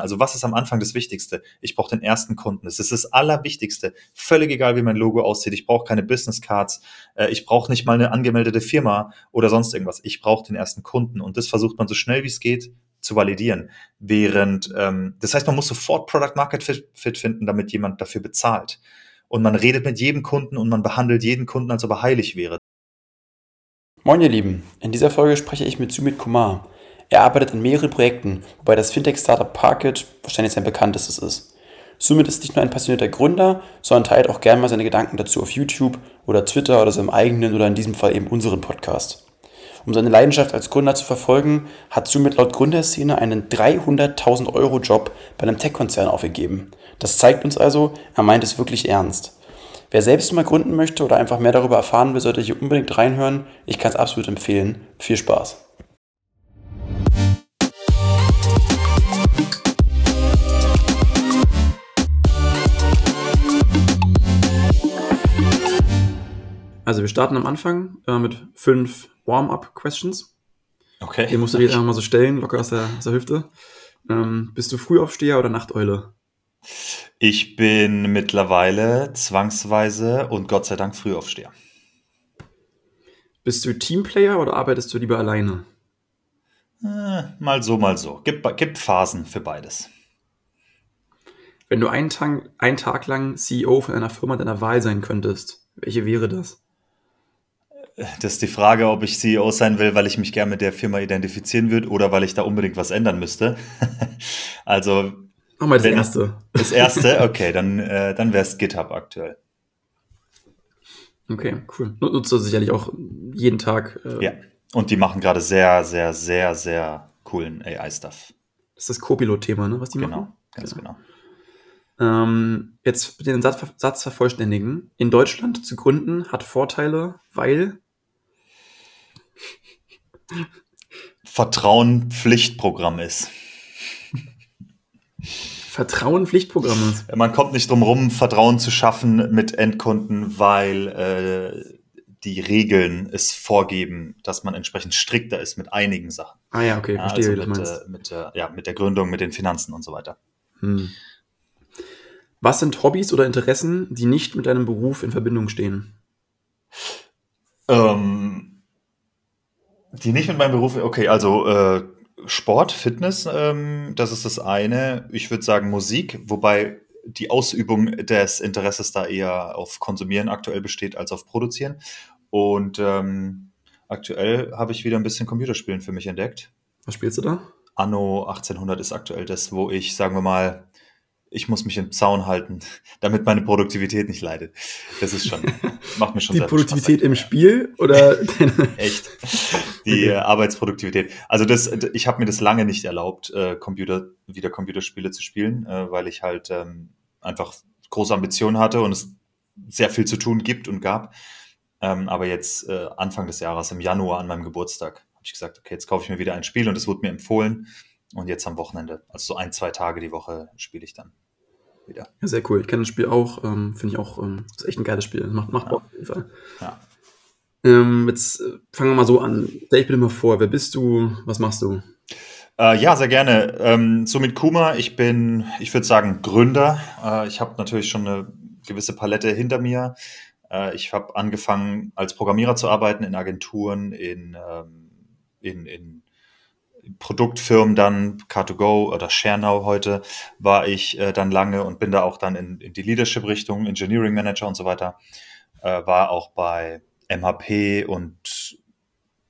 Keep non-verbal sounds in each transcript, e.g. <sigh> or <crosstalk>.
Also was ist am Anfang das Wichtigste? Ich brauche den ersten Kunden. Das ist das Allerwichtigste. Völlig egal, wie mein Logo aussieht. Ich brauche keine Business Cards. Äh, ich brauche nicht mal eine angemeldete Firma oder sonst irgendwas. Ich brauche den ersten Kunden. Und das versucht man so schnell wie es geht zu validieren. Während, ähm, das heißt, man muss sofort Product Market Fit finden, damit jemand dafür bezahlt. Und man redet mit jedem Kunden und man behandelt jeden Kunden, als ob er heilig wäre. Moin ihr Lieben, in dieser Folge spreche ich mit Sumit Kumar. Er arbeitet an mehreren Projekten, wobei das Fintech-Startup Parkit wahrscheinlich sein bekanntestes ist. Sumit ist nicht nur ein passionierter Gründer, sondern teilt auch gerne mal seine Gedanken dazu auf YouTube oder Twitter oder seinem eigenen oder in diesem Fall eben unseren Podcast. Um seine Leidenschaft als Gründer zu verfolgen, hat Sumit laut Gründerszene einen 300.000 Euro Job bei einem Tech-Konzern aufgegeben. Das zeigt uns also, er meint es wirklich ernst. Wer selbst mal gründen möchte oder einfach mehr darüber erfahren will, sollte hier unbedingt reinhören. Ich kann es absolut empfehlen. Viel Spaß! Also wir starten am Anfang äh, mit fünf Warm-up-Questions. Okay. Die musst du dir jetzt einfach mal so stellen, locker aus der, aus der Hüfte. Ähm, bist du Frühaufsteher oder Nachteule? Ich bin mittlerweile zwangsweise und Gott sei Dank Frühaufsteher. Bist du Teamplayer oder arbeitest du lieber alleine? Äh, mal so, mal so. Gibt, gibt Phasen für beides. Wenn du einen Tag, einen Tag lang CEO von einer Firma deiner Wahl sein könntest, welche wäre das? Das ist die Frage, ob ich CEO sein will, weil ich mich gerne mit der Firma identifizieren würde oder weil ich da unbedingt was ändern müsste. <laughs> also. Mach mal das wenn, erste. Das erste, okay, dann, äh, dann wäre es GitHub aktuell. Okay, cool. Nutzt du sicherlich auch jeden Tag. Äh, ja, und die machen gerade sehr, sehr, sehr, sehr coolen AI-Stuff. Das ist das Copilot-Thema, ne, was die genau, machen? Ganz genau. genau. Ähm, jetzt den Satz, Satz vervollständigen. In Deutschland zu gründen hat Vorteile, weil Vertrauen Pflichtprogramm ist. Vertrauen Pflichtprogramm ist. Man kommt nicht drum rum, Vertrauen zu schaffen mit Endkunden, weil äh, die Regeln es vorgeben, dass man entsprechend strikter ist mit einigen Sachen. Ah ja, okay, verstehe, also mit, äh, mit, äh, ja, mit der Gründung, mit den Finanzen und so weiter. Hm. Was sind Hobbys oder Interessen, die nicht mit deinem Beruf in Verbindung stehen? Ähm, die nicht mit meinem Beruf, okay, also äh, Sport, Fitness, ähm, das ist das eine. Ich würde sagen Musik, wobei die Ausübung des Interesses da eher auf Konsumieren aktuell besteht als auf Produzieren. Und ähm, aktuell habe ich wieder ein bisschen Computerspielen für mich entdeckt. Was spielst du da? Anno 1800 ist aktuell das, wo ich, sagen wir mal, ich muss mich im Zaun halten, <laughs> damit meine Produktivität nicht leidet. Das ist schon, macht mir <laughs> schon Die Produktivität Spaß. im Spiel oder? <laughs> Echt. Die okay. Arbeitsproduktivität. Also das, ich habe mir das lange nicht erlaubt, äh, Computer, wieder Computerspiele zu spielen, äh, weil ich halt ähm, einfach große Ambitionen hatte und es sehr viel zu tun gibt und gab. Ähm, aber jetzt äh, Anfang des Jahres, im Januar an meinem Geburtstag, habe ich gesagt, okay, jetzt kaufe ich mir wieder ein Spiel und es wurde mir empfohlen. Und jetzt am Wochenende, also so ein, zwei Tage die Woche, spiele ich dann wieder. Ja, sehr cool. Ich kenne das Spiel auch. Ähm, Finde ich auch, ähm, ist echt ein geiles Spiel. Macht, macht ja. Bock auf jeden Fall. Ja. Ähm, jetzt äh, fangen wir mal so an. Stell ich bitte mal vor, wer bist du? Was machst du? Äh, ja, sehr gerne. Ähm, so mit Kuma, ich bin, ich würde sagen, Gründer. Äh, ich habe natürlich schon eine gewisse Palette hinter mir. Äh, ich habe angefangen, als Programmierer zu arbeiten in Agenturen, in, ähm, in, in Produktfirmen dann, Car2Go oder ShareNow heute, war ich äh, dann lange und bin da auch dann in, in die Leadership-Richtung, Engineering Manager und so weiter. Äh, war auch bei MHP und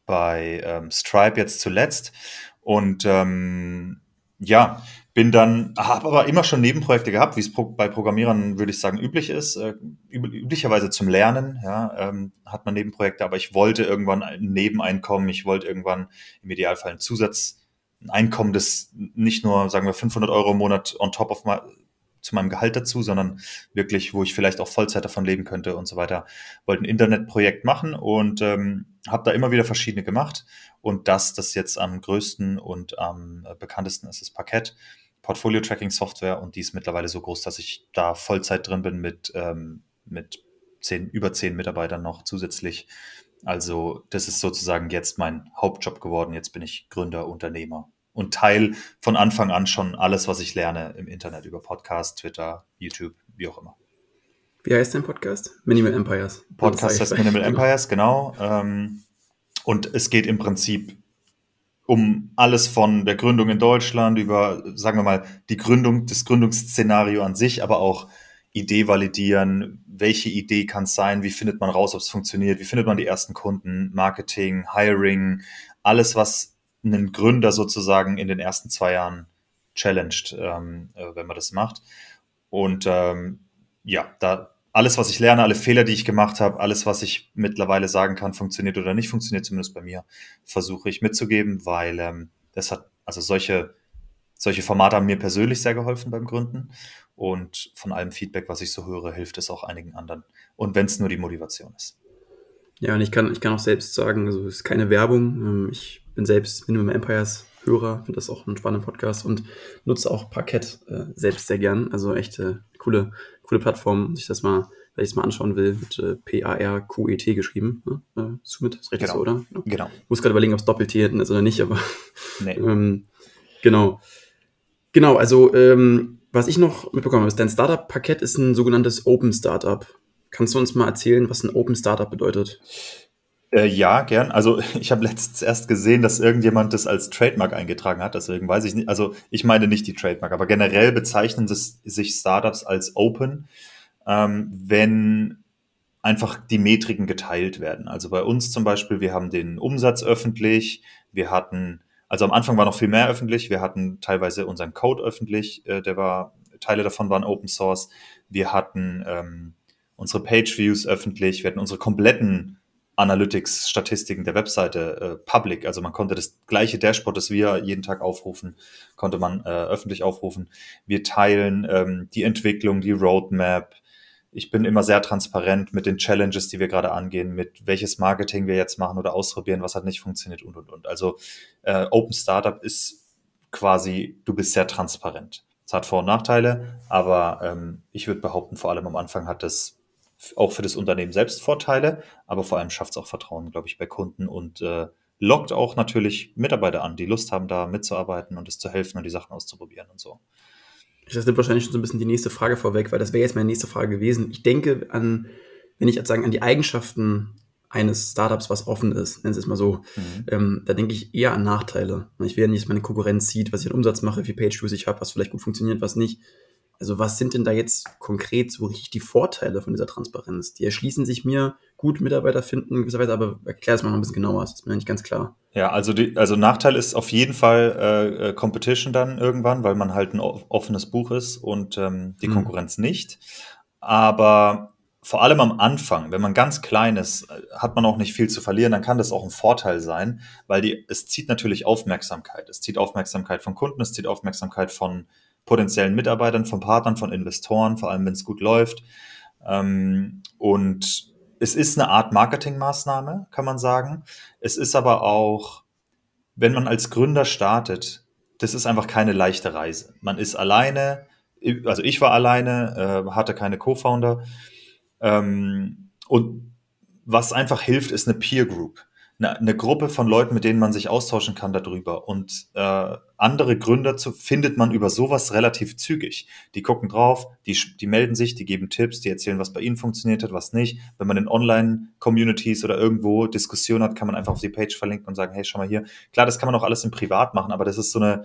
bei ähm, Stripe jetzt zuletzt. Und ähm, ja, bin dann, habe aber immer schon Nebenprojekte gehabt, wie es pro, bei Programmierern, würde ich sagen, üblich ist. Äh, üblicherweise zum Lernen, ja, ähm, hat man Nebenprojekte, aber ich wollte irgendwann ein Nebeneinkommen, ich wollte irgendwann im Idealfall ein Zusatzeinkommen, das nicht nur, sagen wir, 500 Euro im Monat on top of my, zu meinem Gehalt dazu, sondern wirklich, wo ich vielleicht auch Vollzeit davon leben könnte und so weiter. Wollte ein Internetprojekt machen und ähm, habe da immer wieder verschiedene gemacht. Und das, das jetzt am größten und am bekanntesten ist, ist Parkett. Portfolio-Tracking-Software und die ist mittlerweile so groß, dass ich da Vollzeit drin bin mit, ähm, mit zehn, über zehn Mitarbeitern noch zusätzlich. Also das ist sozusagen jetzt mein Hauptjob geworden. Jetzt bin ich Gründer, Unternehmer und teile von Anfang an schon alles, was ich lerne im Internet über Podcast, Twitter, YouTube, wie auch immer. Wie heißt dein Podcast? Minimal Empires. Podcast heißt Minimal Empires, genau. Ähm, und es geht im Prinzip um alles von der Gründung in Deutschland über, sagen wir mal, die Gründung, das Gründungsszenario an sich, aber auch Idee validieren, welche Idee kann es sein, wie findet man raus, ob es funktioniert, wie findet man die ersten Kunden, Marketing, Hiring, alles, was einen Gründer sozusagen in den ersten zwei Jahren challenged, ähm, äh, wenn man das macht. Und ähm, ja, da alles, was ich lerne, alle Fehler, die ich gemacht habe, alles, was ich mittlerweile sagen kann, funktioniert oder nicht funktioniert, zumindest bei mir, versuche ich mitzugeben, weil ähm, das hat, also solche, solche Formate haben mir persönlich sehr geholfen beim Gründen. Und von allem Feedback, was ich so höre, hilft es auch einigen anderen. Und wenn es nur die Motivation ist. Ja, und ich kann, ich kann auch selbst sagen, also es ist keine Werbung. Ähm, ich bin selbst Minimum Empires Hörer, finde das auch ein spannender Podcast und nutze auch Parkett äh, selbst sehr gern. Also echt äh, coole, coole Plattform, wenn ich das mal, wenn ich es mal anschauen will, mit äh, P-A-R-Q-E-T geschrieben. Ne? Äh, Summit, ist richtig genau. so, oder? Genau. Ich muss gerade überlegen, ob es Doppel-T hinten ist oder nicht, aber Nee. <laughs> ähm, genau. Genau, also ähm, was ich noch mitbekommen habe, ist, dein Startup-Paket ist ein sogenanntes Open Startup. Kannst du uns mal erzählen, was ein Open Startup bedeutet? Äh, ja, gern. Also <laughs> ich habe letztens erst gesehen, dass irgendjemand das als Trademark eingetragen hat. Deswegen weiß ich nicht. Also ich meine nicht die Trademark, aber generell bezeichnen sich Startups als Open, ähm, wenn einfach die Metriken geteilt werden. Also bei uns zum Beispiel, wir haben den Umsatz öffentlich, wir hatten, also am Anfang war noch viel mehr öffentlich, wir hatten teilweise unseren Code öffentlich, äh, der war, Teile davon waren Open Source, wir hatten ähm, unsere Page Views öffentlich, wir hatten unsere kompletten Analytics-Statistiken der Webseite äh, public. Also man konnte das gleiche Dashboard, das wir jeden Tag aufrufen, konnte man äh, öffentlich aufrufen. Wir teilen ähm, die Entwicklung, die Roadmap. Ich bin immer sehr transparent mit den Challenges, die wir gerade angehen, mit welches Marketing wir jetzt machen oder ausprobieren, was hat nicht funktioniert und und und. Also äh, Open Startup ist quasi, du bist sehr transparent. Es hat Vor- und Nachteile, aber ähm, ich würde behaupten, vor allem am Anfang hat das auch für das Unternehmen selbst Vorteile, aber vor allem schafft es auch Vertrauen, glaube ich, bei Kunden und äh, lockt auch natürlich Mitarbeiter an, die Lust haben, da mitzuarbeiten und es zu helfen und die Sachen auszuprobieren und so. Das nimmt wahrscheinlich schon so ein bisschen die nächste Frage vorweg, weil das wäre jetzt meine nächste Frage gewesen. Ich denke an, wenn ich jetzt sagen, an die Eigenschaften eines Startups, was offen ist, nennen Sie es mal so, Mhm. ähm, da denke ich eher an Nachteile. Ich will ja nicht, dass meine Konkurrenz sieht, was ich an Umsatz mache, wie Page-Views ich habe, was vielleicht gut funktioniert, was nicht. Also was sind denn da jetzt konkret so richtig die Vorteile von dieser Transparenz? Die erschließen sich mir, gut Mitarbeiter finden in gewisser Weise, aber erklär es mal noch ein bisschen genauer, das ist mir nicht ganz klar. Ja, also, die, also Nachteil ist auf jeden Fall äh, äh, Competition dann irgendwann, weil man halt ein offenes Buch ist und ähm, die Mhm. Konkurrenz nicht. Aber vor allem am Anfang, wenn man ganz klein ist, äh, hat man auch nicht viel zu verlieren, dann kann das auch ein Vorteil sein, weil die, es zieht natürlich Aufmerksamkeit. Es zieht Aufmerksamkeit von Kunden, es zieht Aufmerksamkeit von potenziellen Mitarbeitern, von Partnern, von Investoren, vor allem wenn es gut läuft. Ähm, und es ist eine Art Marketingmaßnahme, kann man sagen. Es ist aber auch, wenn man als Gründer startet, das ist einfach keine leichte Reise. Man ist alleine, also ich war alleine, äh, hatte keine Co-Founder. Ähm, und was einfach hilft, ist eine Peer Group. Eine, eine Gruppe von Leuten, mit denen man sich austauschen kann darüber. Und äh, andere Gründer zu, findet man über sowas relativ zügig. Die gucken drauf, die, die melden sich, die geben Tipps, die erzählen, was bei ihnen funktioniert hat, was nicht. Wenn man in Online-Communities oder irgendwo Diskussionen hat, kann man einfach auf die Page verlinken und sagen, hey, schau mal hier. Klar, das kann man auch alles im Privat machen, aber das ist so eine,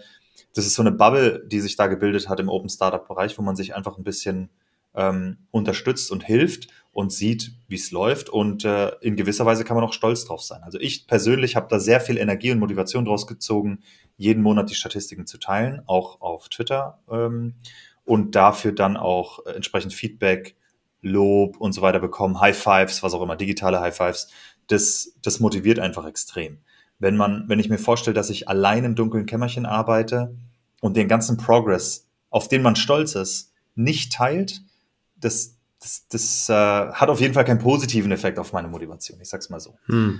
das ist so eine Bubble, die sich da gebildet hat im Open Startup-Bereich, wo man sich einfach ein bisschen ähm, unterstützt und hilft und sieht, wie es läuft. Und äh, in gewisser Weise kann man auch stolz drauf sein. Also ich persönlich habe da sehr viel Energie und Motivation draus gezogen, jeden Monat die Statistiken zu teilen, auch auf Twitter. Ähm, und dafür dann auch entsprechend Feedback, Lob und so weiter bekommen, High Fives, was auch immer, digitale High Fives. Das, das motiviert einfach extrem. Wenn man, wenn ich mir vorstelle, dass ich allein im dunklen Kämmerchen arbeite und den ganzen Progress, auf den man stolz ist, nicht teilt, das, das, das äh, hat auf jeden Fall keinen positiven Effekt auf meine Motivation. Ich sag's mal so. Hm.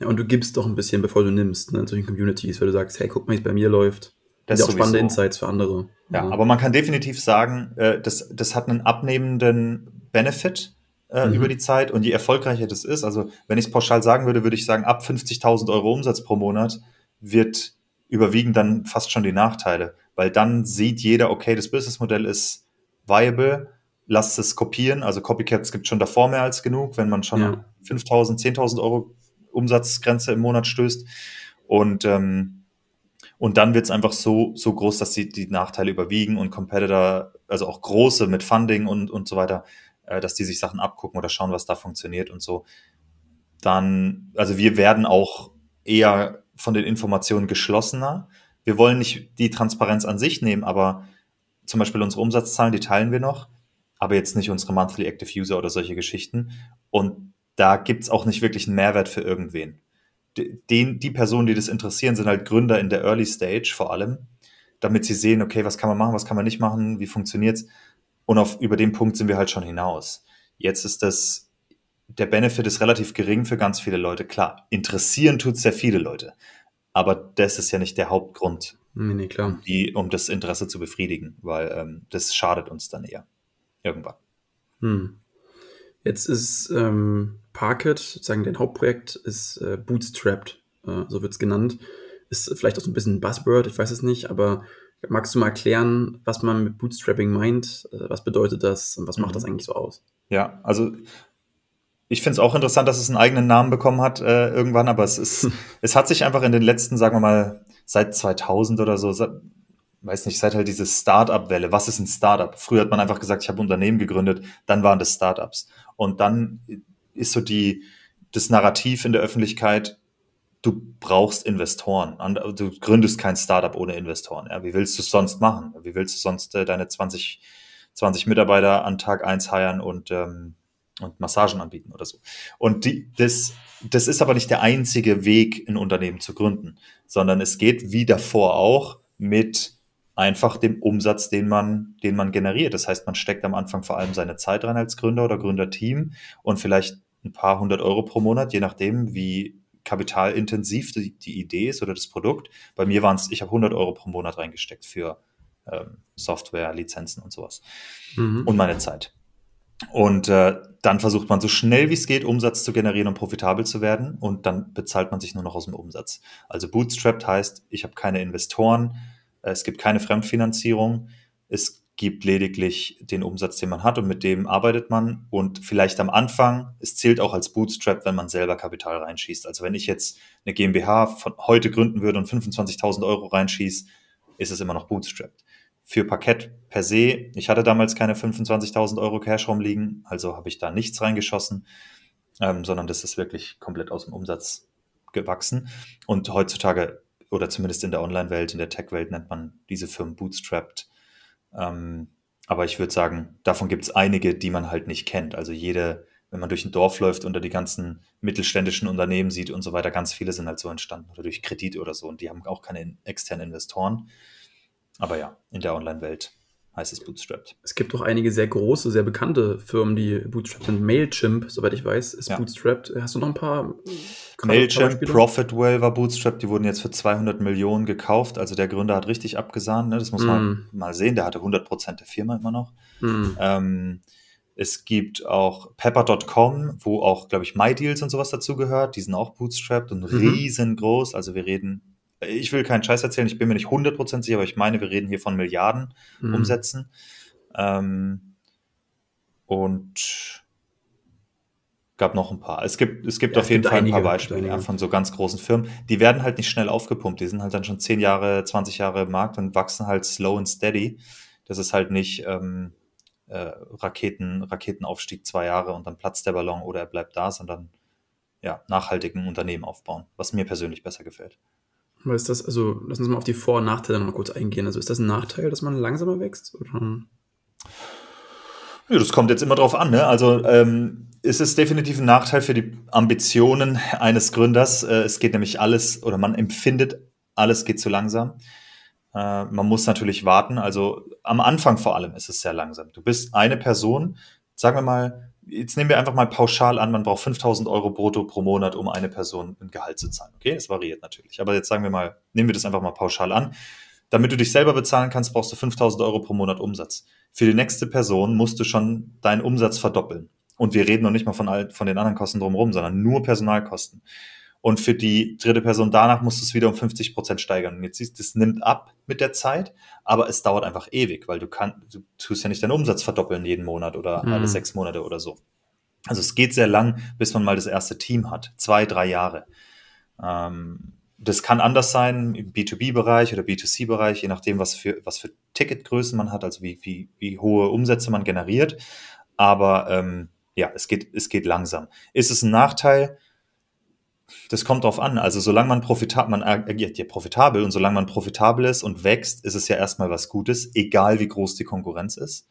Ja, und du gibst doch ein bisschen, bevor du nimmst, ne, in solchen Communities, weil du sagst, hey, guck mal, wie es bei mir läuft. Das sind ja auch spannende. Insights für andere. Ja, aber man kann definitiv sagen, äh, das, das hat einen abnehmenden Benefit äh, Mhm. über die Zeit und je erfolgreicher das ist, also wenn ich es pauschal sagen würde, würde ich sagen, ab 50.000 Euro Umsatz pro Monat wird überwiegen dann fast schon die Nachteile, weil dann sieht jeder, okay, das Businessmodell ist viable, lasst es kopieren. Also Copycats gibt schon davor mehr als genug, wenn man schon ja. 5.000, 10.000 Euro Umsatzgrenze im Monat stößt. Und, ähm, und dann wird es einfach so, so groß, dass die, die Nachteile überwiegen und Competitor, also auch große mit Funding und, und so weiter, äh, dass die sich Sachen abgucken oder schauen, was da funktioniert und so. Dann, also wir werden auch eher von den Informationen geschlossener. Wir wollen nicht die Transparenz an sich nehmen, aber zum Beispiel unsere Umsatzzahlen, die teilen wir noch, aber jetzt nicht unsere Monthly Active User oder solche Geschichten. Und da gibt es auch nicht wirklich einen Mehrwert für irgendwen. Den, die Personen, die das interessieren, sind halt Gründer in der Early Stage vor allem, damit sie sehen, okay, was kann man machen, was kann man nicht machen, wie funktioniert's. Und auf, über den Punkt sind wir halt schon hinaus. Jetzt ist das, der Benefit ist relativ gering für ganz viele Leute. Klar, interessieren tut sehr viele Leute. Aber das ist ja nicht der Hauptgrund, nee, nee, klar. Die, um das Interesse zu befriedigen, weil ähm, das schadet uns dann eher. Irgendwann. Hm. Jetzt ist ähm, Parket, sozusagen dein Hauptprojekt, ist äh, Bootstrapped, äh, so wird es genannt. Ist vielleicht auch so ein bisschen ein Buzzword, ich weiß es nicht, aber magst du mal erklären, was man mit Bootstrapping meint? Äh, was bedeutet das und was macht mhm. das eigentlich so aus? Ja, also ich finde es auch interessant, dass es einen eigenen Namen bekommen hat äh, irgendwann, aber es ist, <laughs> es hat sich einfach in den letzten, sagen wir mal, seit 2000 oder so, weiß nicht, seit halt diese Startup-Welle. Was ist ein Startup? Früher hat man einfach gesagt, ich habe Unternehmen gegründet, dann waren das Startups. Und dann ist so die, das Narrativ in der Öffentlichkeit, du brauchst Investoren. Du gründest kein Startup ohne Investoren. Ja? Wie willst du es sonst machen? Wie willst du sonst äh, deine 20, 20 Mitarbeiter an Tag eins heiern und, ähm, und Massagen anbieten oder so? Und die, das, das ist aber nicht der einzige Weg, ein Unternehmen zu gründen, sondern es geht wie davor auch mit einfach dem Umsatz, den man, den man generiert. Das heißt, man steckt am Anfang vor allem seine Zeit rein als Gründer oder Gründerteam und vielleicht ein paar hundert Euro pro Monat, je nachdem, wie kapitalintensiv die, die Idee ist oder das Produkt. Bei mir waren es, ich habe 100 Euro pro Monat reingesteckt für ähm, Software, Lizenzen und sowas mhm. und meine Zeit. Und äh, dann versucht man so schnell wie es geht, Umsatz zu generieren und profitabel zu werden. Und dann bezahlt man sich nur noch aus dem Umsatz. Also Bootstrapped heißt, ich habe keine Investoren, es gibt keine Fremdfinanzierung. Es gibt lediglich den Umsatz, den man hat und mit dem arbeitet man. Und vielleicht am Anfang, es zählt auch als Bootstrap, wenn man selber Kapital reinschießt. Also wenn ich jetzt eine GmbH von heute gründen würde und 25.000 Euro reinschieße, ist es immer noch Bootstrapped. Für Parkett per se, ich hatte damals keine 25.000 Euro Cash rumliegen, also habe ich da nichts reingeschossen, ähm, sondern das ist wirklich komplett aus dem Umsatz gewachsen. Und heutzutage oder zumindest in der Online-Welt, in der Tech-Welt nennt man diese Firmen bootstrapped. Ähm, aber ich würde sagen, davon gibt es einige, die man halt nicht kennt. Also jede, wenn man durch ein Dorf läuft und da die ganzen mittelständischen Unternehmen sieht und so weiter, ganz viele sind halt so entstanden oder durch Kredit oder so und die haben auch keine externen Investoren. Aber ja, in der Online-Welt heißt es Bootstrapped. Es gibt auch einige sehr große, sehr bekannte Firmen, die Bootstrapped sind. Mailchimp, soweit ich weiß, ist ja. Bootstrapped. Hast du noch ein paar? Mailchimp, Profitwell war Bootstrapped. Die wurden jetzt für 200 Millionen gekauft. Also der Gründer hat richtig abgesahnt. Ne? Das muss mm. man mal sehen. Der hatte 100 Prozent der Firma immer noch. Mm. Ähm, es gibt auch Pepper.com, wo auch, glaube ich, MyDeals und sowas dazugehört. Die sind auch bootstrapped und mhm. riesengroß. Also wir reden ich will keinen Scheiß erzählen, ich bin mir nicht 100% sicher, aber ich meine, wir reden hier von Milliarden mhm. Umsätzen. Ähm, und gab noch ein paar. Es gibt, es gibt ja, auf jeden Fall einige, ein paar Beispiele ja, von so ganz großen Firmen. Die werden halt nicht schnell aufgepumpt. Die sind halt dann schon 10 Jahre, 20 Jahre im Markt und wachsen halt slow and steady. Das ist halt nicht ähm, äh, Raketen, Raketenaufstieg zwei Jahre und dann platzt der Ballon oder er bleibt da, sondern ja, nachhaltigen Unternehmen aufbauen, was mir persönlich besser gefällt. Aber ist das, also lass uns mal auf die Vor- und Nachteile noch mal kurz eingehen. Also ist das ein Nachteil, dass man langsamer wächst? Oder? Ja, das kommt jetzt immer drauf an. Ne? Also ähm, ist es definitiv ein Nachteil für die Ambitionen eines Gründers. Äh, es geht nämlich alles, oder man empfindet, alles geht zu langsam. Äh, man muss natürlich warten. Also am Anfang vor allem ist es sehr langsam. Du bist eine Person, sagen wir mal, jetzt nehmen wir einfach mal pauschal an, man braucht 5000 Euro brutto pro Monat, um eine Person ein Gehalt zu zahlen. Okay, das variiert natürlich. Aber jetzt sagen wir mal, nehmen wir das einfach mal pauschal an. Damit du dich selber bezahlen kannst, brauchst du 5000 Euro pro Monat Umsatz. Für die nächste Person musst du schon deinen Umsatz verdoppeln. Und wir reden noch nicht mal von, all, von den anderen Kosten drumherum, sondern nur Personalkosten. Und für die dritte Person danach musst du es wieder um 50 Prozent steigern. Und jetzt siehst du, das nimmt ab mit der Zeit, aber es dauert einfach ewig, weil du kannst, du tust ja nicht deinen Umsatz verdoppeln jeden Monat oder mhm. alle sechs Monate oder so. Also es geht sehr lang, bis man mal das erste Team hat. Zwei, drei Jahre. Ähm, das kann anders sein im B2B-Bereich oder B2C-Bereich, je nachdem, was für, was für Ticketgrößen man hat, also wie, wie, wie hohe Umsätze man generiert. Aber ähm, ja, es geht, es geht langsam. Ist es ein Nachteil? Das kommt drauf an. Also solange man profitabel, man agiert ja profitabel und solange man profitabel ist und wächst, ist es ja erstmal was Gutes, egal wie groß die Konkurrenz ist.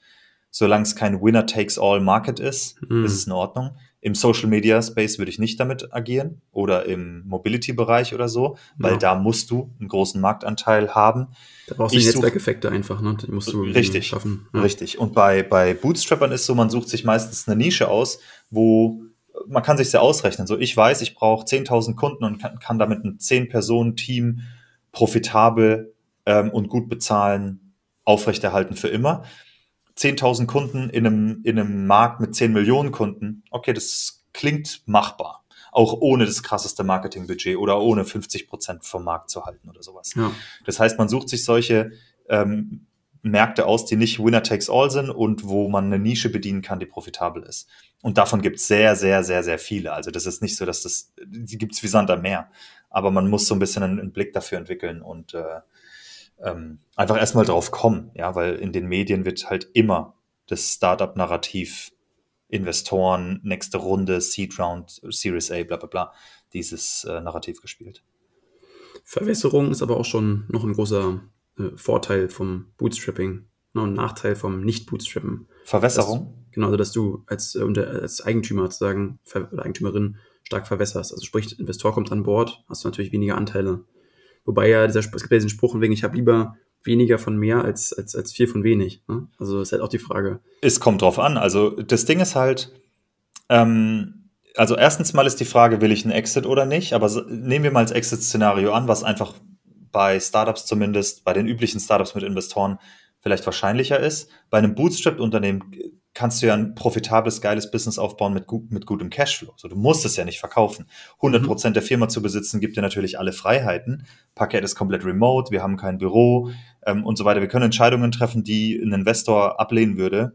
Solange es kein Winner-Takes-all-Market ist, mhm. ist es in Ordnung. Im Social Media Space würde ich nicht damit agieren oder im Mobility-Bereich oder so, weil ja. da musst du einen großen Marktanteil haben. Da brauchst du die Netzwerkeffekte einfach, ne? Die musst du richtig schaffen. Ja. Richtig. Und bei, bei Bootstrappern ist so, man sucht sich meistens eine Nische aus, wo man kann sich ja ausrechnen. So, ich weiß, ich brauche 10.000 Kunden und kann, kann damit ein 10-Personen-Team profitabel ähm, und gut bezahlen, aufrechterhalten für immer. 10.000 Kunden in einem, in einem Markt mit 10 Millionen Kunden, okay, das klingt machbar. Auch ohne das krasseste Marketingbudget oder ohne 50 Prozent vom Markt zu halten oder sowas. Ja. Das heißt, man sucht sich solche ähm, Märkte aus, die nicht Winner takes all sind und wo man eine Nische bedienen kann, die profitabel ist. Und davon gibt es sehr, sehr, sehr, sehr viele. Also das ist nicht so, dass das, die gibt es wie Sand am Meer. Aber man muss so ein bisschen einen, einen Blick dafür entwickeln und äh, ähm, einfach erstmal drauf kommen, ja, weil in den Medien wird halt immer das Startup-Narrativ, Investoren, nächste Runde, Seed Round, Series A, bla bla bla, dieses äh, Narrativ gespielt. Verwässerung ist aber auch schon noch ein großer äh, Vorteil vom Bootstrapping ne, und Nachteil vom Nicht-Bootstrappen. Verwässerung? Dass, genau, also dass du als, äh, als Eigentümer sozusagen oder Eigentümerin stark verwässerst. Also sprich, Investor kommt an Bord, hast du natürlich weniger Anteile. Wobei ja, dieser, es gibt ja diesen Spruch, wegen ich habe lieber weniger von mehr als, als, als viel von wenig. Ne? Also das ist halt auch die Frage. Es kommt drauf an. Also das Ding ist halt, ähm, also erstens mal ist die Frage, will ich einen Exit oder nicht? Aber nehmen wir mal das Exit-Szenario an, was einfach bei Startups zumindest, bei den üblichen Startups mit Investoren vielleicht wahrscheinlicher ist. Bei einem Bootstrap-Unternehmen kannst du ja ein profitables, geiles Business aufbauen mit, gut, mit gutem Cashflow. So, du musst es ja nicht verkaufen. 100 Prozent der Firma zu besitzen gibt dir natürlich alle Freiheiten. Paket ist komplett remote, wir haben kein Büro ähm, und so weiter. Wir können Entscheidungen treffen, die ein Investor ablehnen würde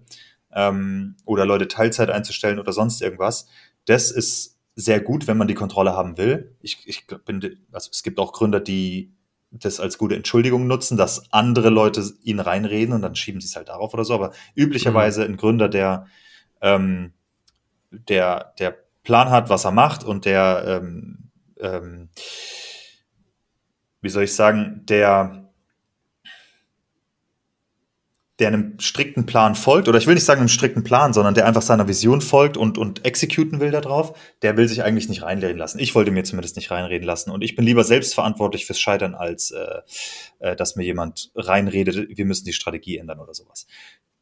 ähm, oder Leute Teilzeit einzustellen oder sonst irgendwas. Das ist sehr gut, wenn man die Kontrolle haben will. Ich, ich bin, also es gibt auch Gründer, die das als gute Entschuldigung nutzen, dass andere Leute ihnen reinreden und dann schieben sie es halt darauf oder so. Aber üblicherweise mhm. ein Gründer, der, ähm, der, der Plan hat, was er macht und der, ähm, ähm, wie soll ich sagen, der der einem strikten Plan folgt, oder ich will nicht sagen einem strikten Plan, sondern der einfach seiner Vision folgt und, und exekuten will darauf, der will sich eigentlich nicht reinreden lassen. Ich wollte mir zumindest nicht reinreden lassen. Und ich bin lieber selbst verantwortlich fürs Scheitern, als äh, äh, dass mir jemand reinredet, wir müssen die Strategie ändern oder sowas.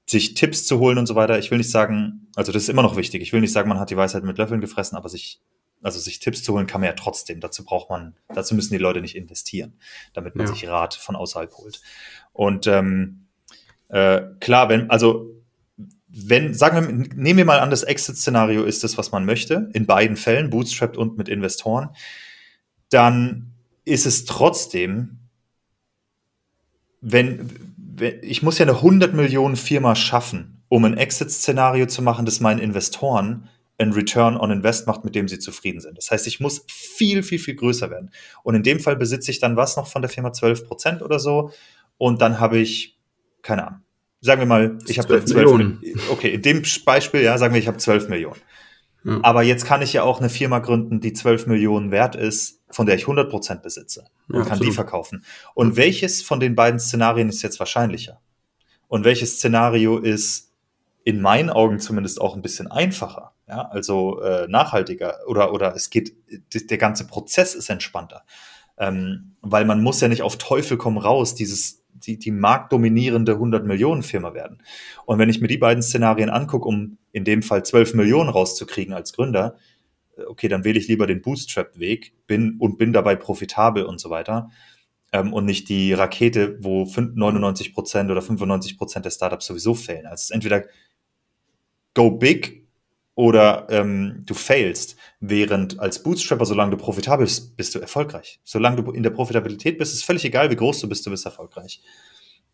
Sich Tipps zu holen und so weiter, ich will nicht sagen, also das ist immer noch wichtig, ich will nicht sagen, man hat die Weisheit mit Löffeln gefressen, aber sich also sich Tipps zu holen kann man ja trotzdem. Dazu braucht man, dazu müssen die Leute nicht investieren, damit man ja. sich Rat von außerhalb holt. Und ähm, äh, klar, wenn, also wenn, sagen wir, nehmen wir mal an, das Exit-Szenario ist das, was man möchte, in beiden Fällen, bootstrapped und mit Investoren, dann ist es trotzdem, wenn, wenn ich muss ja eine 100 Millionen Firma schaffen, um ein Exit-Szenario zu machen, das meinen Investoren ein Return on Invest macht, mit dem sie zufrieden sind. Das heißt, ich muss viel, viel, viel größer werden. Und in dem Fall besitze ich dann was noch von der Firma 12 Prozent oder so. Und dann habe ich keine Ahnung. Sagen wir mal, ich habe 12 Millionen. Okay, in dem Beispiel, ja, sagen wir, ich habe 12 Millionen. Ja. Aber jetzt kann ich ja auch eine Firma gründen, die 12 Millionen wert ist, von der ich 100 Prozent besitze und ja, kann absolut. die verkaufen. Und welches von den beiden Szenarien ist jetzt wahrscheinlicher? Und welches Szenario ist in meinen Augen zumindest auch ein bisschen einfacher? Ja, also äh, nachhaltiger oder, oder es geht, der ganze Prozess ist entspannter. Ähm, weil man muss ja nicht auf Teufel komm raus dieses die, die marktdominierende 100 Millionen Firma werden. Und wenn ich mir die beiden Szenarien angucke, um in dem Fall 12 Millionen rauszukriegen als Gründer, äh, okay, dann wähle ich lieber den Bootstrap-Weg bin und bin dabei profitabel und so weiter. Ähm, und nicht die Rakete, wo 99 Prozent oder 95 Prozent der Startups sowieso fehlen. Also es ist entweder go big oder ähm, du failst, während als Bootstrapper, solange du profitabel bist, bist du erfolgreich. Solange du in der Profitabilität bist, ist völlig egal, wie groß du bist, du bist erfolgreich.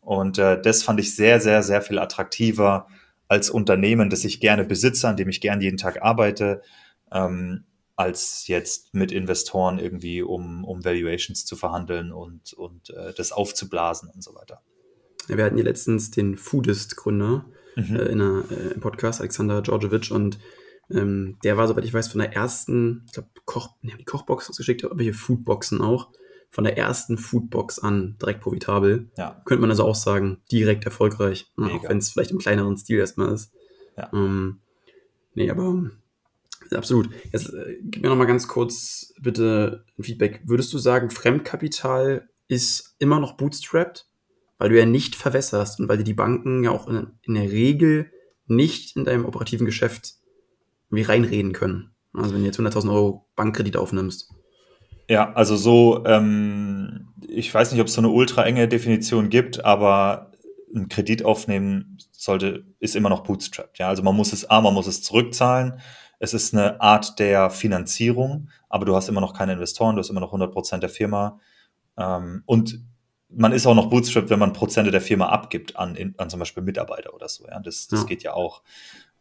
Und äh, das fand ich sehr, sehr, sehr viel attraktiver als Unternehmen, das ich gerne besitze, an dem ich gerne jeden Tag arbeite, ähm, als jetzt mit Investoren irgendwie, um, um Valuations zu verhandeln und, und äh, das aufzublasen und so weiter. Wir hatten hier letztens den Foodist-Gründer mhm. äh, in einer, äh, im Podcast, Alexander Georgievich, und ähm, der war, soweit ich weiß, von der ersten, ich glaube, Koch, nee, die Kochbox ausgeschickt, aber hier Foodboxen auch, von der ersten Foodbox an direkt profitabel. Ja. Könnte man also auch sagen, direkt erfolgreich, ne, auch wenn es vielleicht im kleineren Stil erstmal ist. Ja. Ähm, nee, aber absolut. Jetzt äh, gib mir noch mal ganz kurz bitte ein Feedback. Würdest du sagen, Fremdkapital ist immer noch bootstrapped? Weil du ja nicht verwässerst und weil dir die Banken ja auch in, in der Regel nicht in deinem operativen Geschäft irgendwie reinreden können. Also wenn du jetzt 100.000 Euro Bankkredit aufnimmst. Ja, also so, ähm, ich weiß nicht, ob es so eine ultra enge Definition gibt, aber ein Kredit aufnehmen sollte, ist immer noch bootstrapped. Ja, also man muss es, A, man muss es zurückzahlen. Es ist eine Art der Finanzierung, aber du hast immer noch keine Investoren, du hast immer noch 100 Prozent der Firma. Ähm, und man ist auch noch bootstrapped, wenn man Prozente der Firma abgibt an, an zum Beispiel Mitarbeiter oder so. Ja, das, das ja. geht ja auch.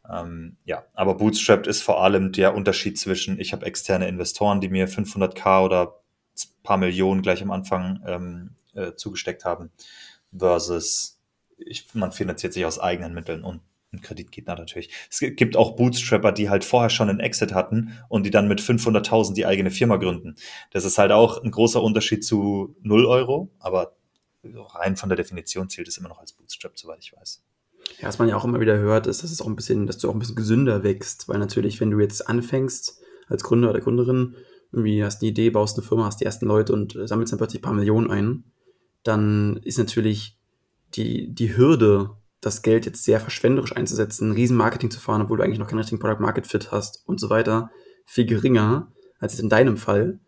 Ähm, ja, aber bootstrapped ist vor allem der Unterschied zwischen, ich habe externe Investoren, die mir 500k oder ein paar Millionen gleich am Anfang ähm, äh, zugesteckt haben, versus ich, man finanziert sich aus eigenen Mitteln und ein Kreditgeber natürlich. Es gibt auch Bootstrapper, die halt vorher schon einen Exit hatten und die dann mit 500.000 die eigene Firma gründen. Das ist halt auch ein großer Unterschied zu 0 Euro, aber rein von der Definition zählt es immer noch als Bootstrap, soweit ich weiß. Ja, was man ja auch immer wieder hört, ist, dass es auch ein bisschen, dass du auch ein bisschen gesünder wächst, weil natürlich, wenn du jetzt anfängst als Gründer oder Gründerin, irgendwie hast eine Idee, baust eine Firma, hast die ersten Leute und sammelst dann plötzlich ein paar Millionen ein, dann ist natürlich die, die Hürde, das Geld jetzt sehr verschwenderisch einzusetzen, ein riesen Marketing zu fahren, obwohl du eigentlich noch keinen richtigen Product Market Fit hast und so weiter, viel geringer als in deinem Fall.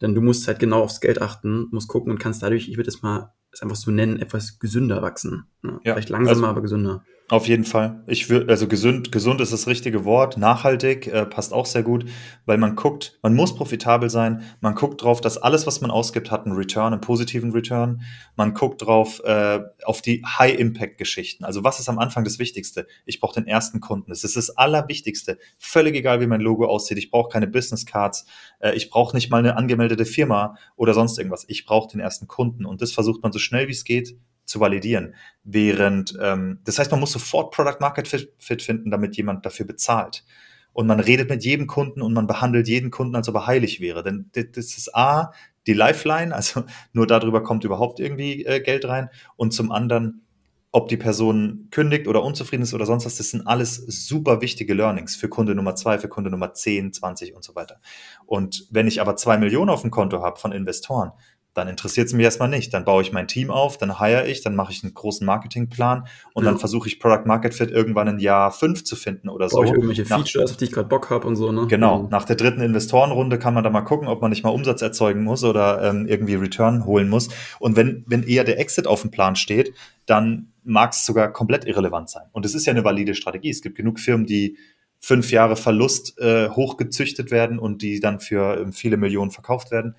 Denn du musst halt genau aufs Geld achten, musst gucken und kannst dadurch, ich würde es mal es einfach so nennen, etwas gesünder wachsen. Ne? Ja, Vielleicht langsamer, also, aber gesünder. Auf jeden Fall. Ich würde, also gesund, gesund ist das richtige Wort. Nachhaltig äh, passt auch sehr gut, weil man guckt, man muss profitabel sein. Man guckt drauf, dass alles, was man ausgibt, hat einen Return, einen positiven Return. Man guckt drauf äh, auf die High-Impact-Geschichten. Also was ist am Anfang das Wichtigste? Ich brauche den ersten Kunden. Das ist das Allerwichtigste. Völlig egal, wie mein Logo aussieht. Ich brauche keine Business Cards. Äh, ich brauche nicht mal eine angemeldete Firma oder sonst irgendwas. Ich brauche den ersten Kunden. Und das versucht man so schnell wie es geht zu validieren. Während, ähm, das heißt, man muss sofort Product Market Fit, Fit finden, damit jemand dafür bezahlt. Und man redet mit jedem Kunden und man behandelt jeden Kunden, als ob er heilig wäre. Denn das ist A, die Lifeline, also <laughs> nur darüber kommt überhaupt irgendwie äh, Geld rein. Und zum anderen, ob die Person kündigt oder unzufrieden ist oder sonst was, das sind alles super wichtige Learnings für Kunde Nummer zwei, für Kunde Nummer 10, 20 und so weiter. Und wenn ich aber zwei Millionen auf dem Konto habe von Investoren, dann interessiert es mich erstmal nicht. Dann baue ich mein Team auf, dann hire ich, dann mache ich einen großen Marketingplan und ja. dann versuche ich Product Market Fit irgendwann in Jahr fünf zu finden oder baue so. Ich irgendwelche nach, Features, auf die ich gerade Bock habe und so, ne? Genau. Nach der dritten Investorenrunde kann man da mal gucken, ob man nicht mal Umsatz erzeugen muss oder ähm, irgendwie Return holen muss. Und wenn, wenn eher der Exit auf dem Plan steht, dann mag es sogar komplett irrelevant sein. Und es ist ja eine valide Strategie. Es gibt genug Firmen, die fünf Jahre Verlust äh, hochgezüchtet werden und die dann für ähm, viele Millionen verkauft werden.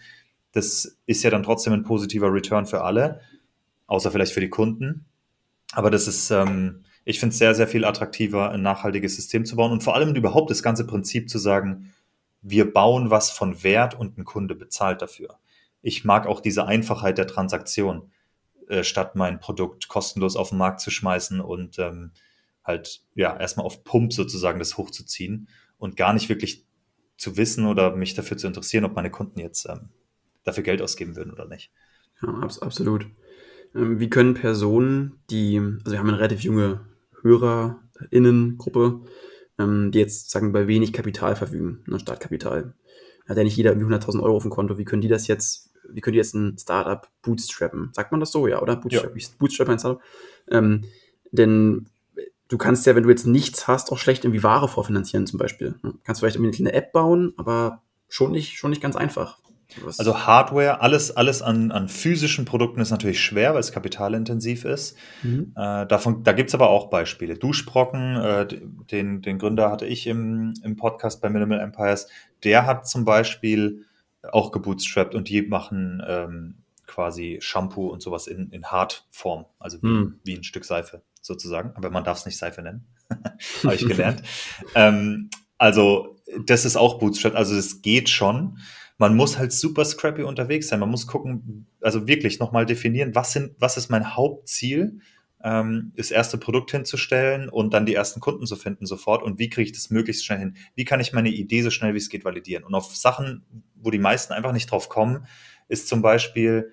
Das ist ja dann trotzdem ein positiver Return für alle, außer vielleicht für die Kunden. Aber das ist, ähm, ich finde es sehr, sehr viel attraktiver, ein nachhaltiges System zu bauen und vor allem überhaupt das ganze Prinzip zu sagen, wir bauen was von Wert und ein Kunde bezahlt dafür. Ich mag auch diese Einfachheit der Transaktion, äh, statt mein Produkt kostenlos auf den Markt zu schmeißen und ähm, halt ja erstmal auf Pump sozusagen das hochzuziehen und gar nicht wirklich zu wissen oder mich dafür zu interessieren, ob meine Kunden jetzt ähm, dafür Geld ausgeben würden oder nicht. Ja, absolut. Ähm, wie können Personen, die, also wir haben eine relativ junge HörerInnen-Gruppe, ähm, die jetzt sagen, bei wenig Kapital verfügen, ne, Startkapital. Hat ja nicht jeder irgendwie 100.000 Euro auf dem Konto. Wie können die das jetzt, wie können die jetzt ein Startup bootstrappen? Sagt man das so, ja, oder? Bootstrap, ja. Bootstrap ein Startup. Ähm, denn du kannst ja, wenn du jetzt nichts hast, auch schlecht irgendwie Ware vorfinanzieren zum Beispiel. Du kannst vielleicht irgendwie eine kleine App bauen, aber schon nicht, schon nicht ganz einfach. Was? Also Hardware, alles, alles an, an physischen Produkten ist natürlich schwer, weil es kapitalintensiv ist. Mhm. Äh, davon, da gibt es aber auch Beispiele. Duschbrocken, äh, den, den Gründer hatte ich im, im Podcast bei Minimal Empires, der hat zum Beispiel auch gebootstrapped und die machen ähm, quasi Shampoo und sowas in, in Hardform, also wie, mhm. wie ein Stück Seife sozusagen. Aber man darf es nicht Seife nennen, <laughs> habe ich gelernt. ähm, also das ist auch Bootstrap, also es geht schon man muss halt super scrappy unterwegs sein. Man muss gucken, also wirklich nochmal definieren, was, sind, was ist mein Hauptziel, ähm, das erste Produkt hinzustellen und dann die ersten Kunden zu finden sofort und wie kriege ich das möglichst schnell hin? Wie kann ich meine Idee so schnell wie es geht validieren? Und auf Sachen, wo die meisten einfach nicht drauf kommen, ist zum Beispiel,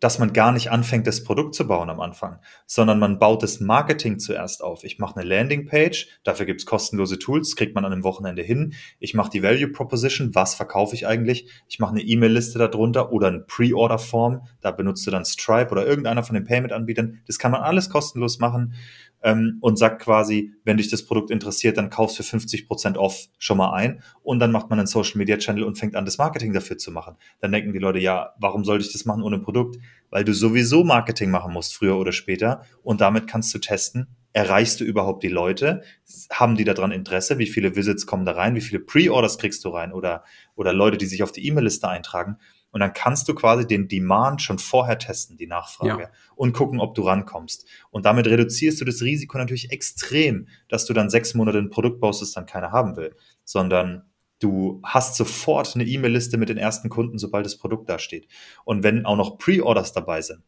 dass man gar nicht anfängt, das Produkt zu bauen am Anfang, sondern man baut das Marketing zuerst auf. Ich mache eine Landingpage, dafür gibt es kostenlose Tools, kriegt man an einem Wochenende hin. Ich mache die Value Proposition, was verkaufe ich eigentlich? Ich mache eine E-Mail-Liste darunter oder eine Pre-Order-Form, da benutzt du dann Stripe oder irgendeiner von den Payment-Anbietern. Das kann man alles kostenlos machen ähm, und sagt quasi, wenn dich das Produkt interessiert, dann kaufst für 50% off schon mal ein und dann macht man einen Social Media Channel und fängt an, das Marketing dafür zu machen. Dann denken die Leute, ja, warum sollte ich das machen ohne Produkt? Weil du sowieso Marketing machen musst, früher oder später und damit kannst du testen, erreichst du überhaupt die Leute? Haben die daran Interesse? Wie viele Visits kommen da rein? Wie viele Pre-Orders kriegst du rein? Oder, oder Leute, die sich auf die E-Mail-Liste eintragen? Und dann kannst du quasi den Demand schon vorher testen, die Nachfrage, ja. und gucken, ob du rankommst. Und damit reduzierst du das Risiko natürlich extrem, dass du dann sechs Monate ein Produkt baust, das dann keiner haben will, sondern du hast sofort eine E-Mail-Liste mit den ersten Kunden, sobald das Produkt da steht. Und wenn auch noch Pre-Orders dabei sind,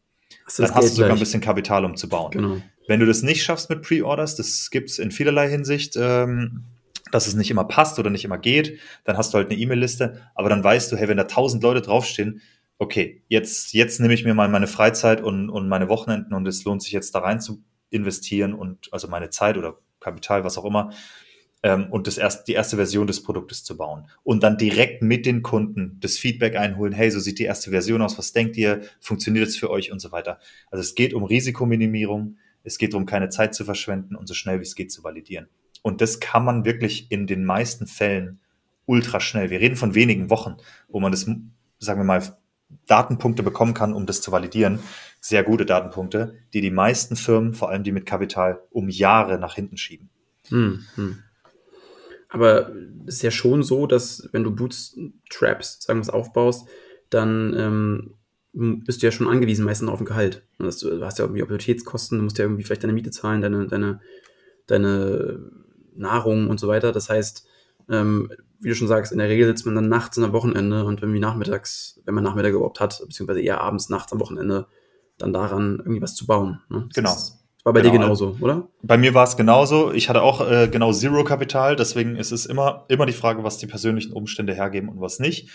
dann hast du sogar gleich. ein bisschen Kapital, um zu bauen. Genau. Wenn du das nicht schaffst mit Pre-Orders, das gibt es in vielerlei Hinsicht, ähm, dass es nicht immer passt oder nicht immer geht, dann hast du halt eine E-Mail-Liste, aber dann weißt du, hey, wenn da tausend Leute draufstehen, okay, jetzt, jetzt nehme ich mir mal meine Freizeit und, und meine Wochenenden und es lohnt sich jetzt da rein zu investieren und also meine Zeit oder Kapital, was auch immer, ähm, und das erst, die erste Version des Produktes zu bauen. Und dann direkt mit den Kunden das Feedback einholen, hey, so sieht die erste Version aus, was denkt ihr, funktioniert es für euch und so weiter. Also es geht um Risikominimierung, es geht darum, keine Zeit zu verschwenden und so schnell wie es geht zu validieren. Und das kann man wirklich in den meisten Fällen ultra schnell. Wir reden von wenigen Wochen, wo man das, sagen wir mal, Datenpunkte bekommen kann, um das zu validieren. Sehr gute Datenpunkte, die die meisten Firmen, vor allem die mit Kapital, um Jahre nach hinten schieben. Hm, hm. Aber es ist ja schon so, dass wenn du Bootstraps, sagen wir es, aufbaust, dann ähm, bist du ja schon angewiesen meistens auf ein Gehalt. Du hast ja irgendwie Opportunitätskosten, du musst ja irgendwie vielleicht deine Miete zahlen, deine, deine, deine Nahrung und so weiter. Das heißt, ähm, wie du schon sagst, in der Regel sitzt man dann nachts in am Wochenende und irgendwie nachmittags, wenn man Nachmittag überhaupt hat, beziehungsweise eher abends, nachts am Wochenende, dann daran irgendwie was zu bauen. Ne? Genau. War bei genau. dir genauso, oder? Bei mir war es genauso. Ich hatte auch äh, genau Zero-Kapital, deswegen ist es immer, immer die Frage, was die persönlichen Umstände hergeben und was nicht.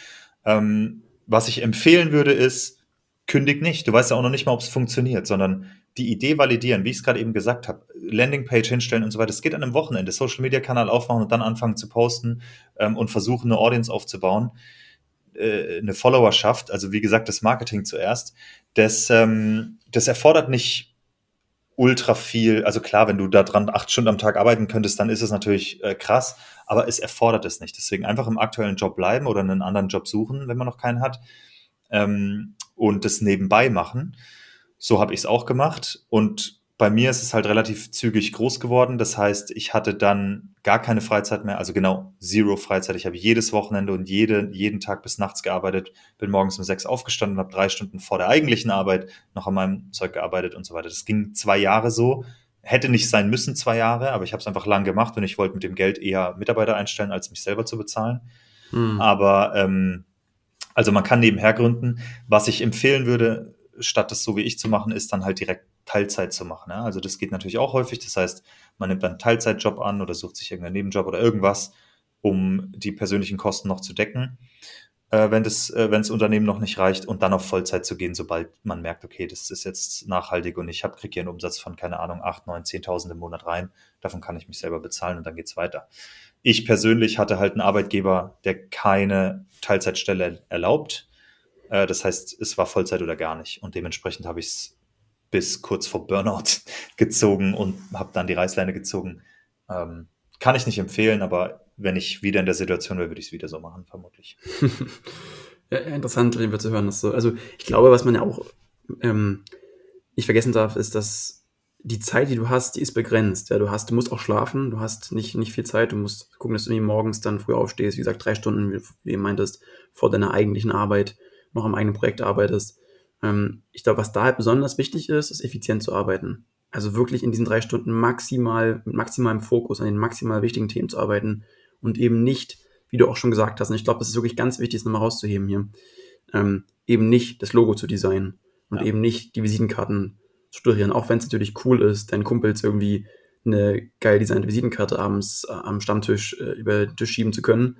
Ähm, was ich empfehlen würde, ist, kündig nicht. Du weißt ja auch noch nicht mal, ob es funktioniert, sondern die Idee validieren, wie ich es gerade eben gesagt habe, Landingpage hinstellen und so weiter. Es geht an einem Wochenende, Social Media Kanal aufmachen und dann anfangen zu posten ähm, und versuchen, eine Audience aufzubauen, äh, eine Followerschaft. Also wie gesagt, das Marketing zuerst. Das, ähm, das erfordert nicht ultra viel. Also klar, wenn du da dran acht Stunden am Tag arbeiten könntest, dann ist es natürlich äh, krass, aber es erfordert es nicht. Deswegen einfach im aktuellen Job bleiben oder einen anderen Job suchen, wenn man noch keinen hat. Ähm, und das nebenbei machen. So habe ich es auch gemacht. Und bei mir ist es halt relativ zügig groß geworden. Das heißt, ich hatte dann gar keine Freizeit mehr, also genau zero Freizeit. Ich habe jedes Wochenende und jede, jeden Tag bis nachts gearbeitet, bin morgens um sechs aufgestanden und habe drei Stunden vor der eigentlichen Arbeit noch an meinem Zeug gearbeitet und so weiter. Das ging zwei Jahre so. Hätte nicht sein müssen, zwei Jahre, aber ich habe es einfach lang gemacht und ich wollte mit dem Geld eher Mitarbeiter einstellen, als mich selber zu bezahlen. Hm. Aber ähm, also man kann nebenher gründen. Was ich empfehlen würde, statt das so wie ich zu machen, ist dann halt direkt Teilzeit zu machen. Ja? Also das geht natürlich auch häufig. Das heißt, man nimmt einen Teilzeitjob an oder sucht sich irgendeinen Nebenjob oder irgendwas, um die persönlichen Kosten noch zu decken, äh, wenn das, äh, das Unternehmen noch nicht reicht und dann auf Vollzeit zu gehen, sobald man merkt, okay, das ist jetzt nachhaltig und ich habe kriege hier einen Umsatz von keine Ahnung 8, 9, 10.000 im Monat rein. Davon kann ich mich selber bezahlen und dann geht's weiter. Ich persönlich hatte halt einen Arbeitgeber, der keine Teilzeitstelle erlaubt. Äh, das heißt, es war Vollzeit oder gar nicht. Und dementsprechend habe ich es bis kurz vor Burnout <laughs> gezogen und habe dann die Reißleine gezogen. Ähm, kann ich nicht empfehlen, aber wenn ich wieder in der Situation wäre, würde ich es wieder so machen, vermutlich. <laughs> Ja, interessant, lieber zu hören. Dass so, also ich glaube, was man ja auch ähm, nicht vergessen darf, ist, dass die Zeit, die du hast, die ist begrenzt. Ja, du hast, du musst auch schlafen, du hast nicht, nicht viel Zeit, du musst gucken, dass du irgendwie morgens dann früh aufstehst, wie gesagt, drei Stunden, wie, wie du meintest, vor deiner eigentlichen Arbeit, noch am eigenen Projekt arbeitest. Ähm, ich glaube, was da halt besonders wichtig ist, ist effizient zu arbeiten. Also wirklich in diesen drei Stunden maximal, mit maximalem Fokus an den maximal wichtigen Themen zu arbeiten und eben nicht, wie du auch schon gesagt hast, und ich glaube, das ist wirklich ganz wichtig, das nochmal rauszuheben hier, ähm, eben nicht das Logo zu designen und ja. eben nicht die Visitenkarten zu studieren, auch wenn es natürlich cool ist, deinen Kumpels irgendwie eine geil designte Visitenkarte abends äh, am Stammtisch äh, über den Tisch schieben zu können.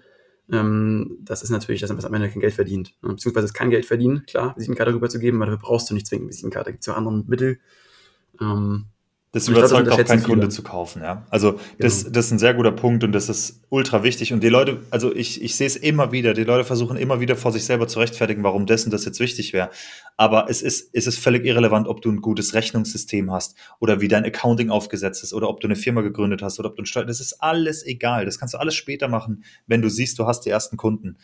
Ähm, das ist natürlich, dass man am Ende kein Geld verdient. Ne? Beziehungsweise es kann Geld verdienen, klar, Visitenkarte rüberzugeben, aber dafür brauchst du nicht zwingend Visitenkarte. Gibt es ja andere Mittel. Ähm, das überzeugt auch kein Kunde zu kaufen, ja. Also das, genau. das ist ein sehr guter Punkt und das ist ultra wichtig. Und die Leute, also ich, ich sehe es immer wieder, die Leute versuchen immer wieder vor sich selber zu rechtfertigen, warum das und das jetzt wichtig wäre. Aber es ist, es ist völlig irrelevant, ob du ein gutes Rechnungssystem hast oder wie dein Accounting aufgesetzt ist oder ob du eine Firma gegründet hast oder ob du ein Steuer. Das ist alles egal. Das kannst du alles später machen, wenn du siehst, du hast die ersten Kunden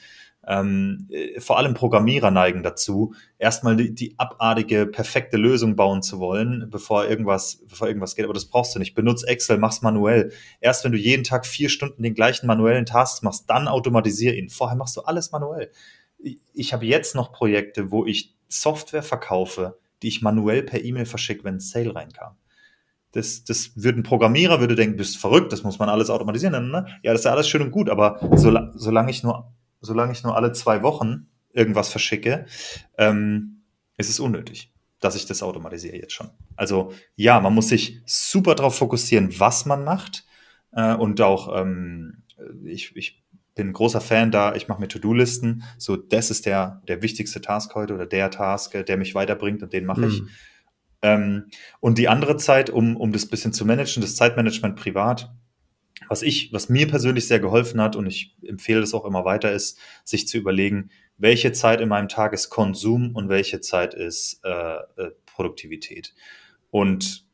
ähm, äh, vor allem Programmierer neigen dazu, erstmal die, die abartige, perfekte Lösung bauen zu wollen, bevor irgendwas, bevor irgendwas geht. Aber das brauchst du nicht. Benutz Excel, mach's manuell. Erst wenn du jeden Tag vier Stunden den gleichen manuellen Task machst, dann automatisier ihn. Vorher machst du alles manuell. Ich, ich habe jetzt noch Projekte, wo ich Software verkaufe, die ich manuell per E-Mail verschicke, wenn ein Sale reinkam. Das, das würde ein Programmierer würde denken, bist verrückt, das muss man alles automatisieren. Ne? Ja, das ist ja alles schön und gut, aber solange ich nur solange ich nur alle zwei Wochen irgendwas verschicke, ähm, ist es unnötig, dass ich das automatisiere jetzt schon. Also ja, man muss sich super darauf fokussieren, was man macht. Äh, und auch, ähm, ich, ich bin ein großer Fan da, ich mache mir To-Do-Listen. So, das ist der, der wichtigste Task heute oder der Task, der mich weiterbringt und den mache ich. Mhm. Ähm, und die andere Zeit, um, um das bisschen zu managen, das Zeitmanagement privat, was ich, was mir persönlich sehr geholfen hat und ich empfehle das auch immer weiter, ist, sich zu überlegen, welche Zeit in meinem Tag ist Konsum und welche Zeit ist äh, äh, Produktivität. Und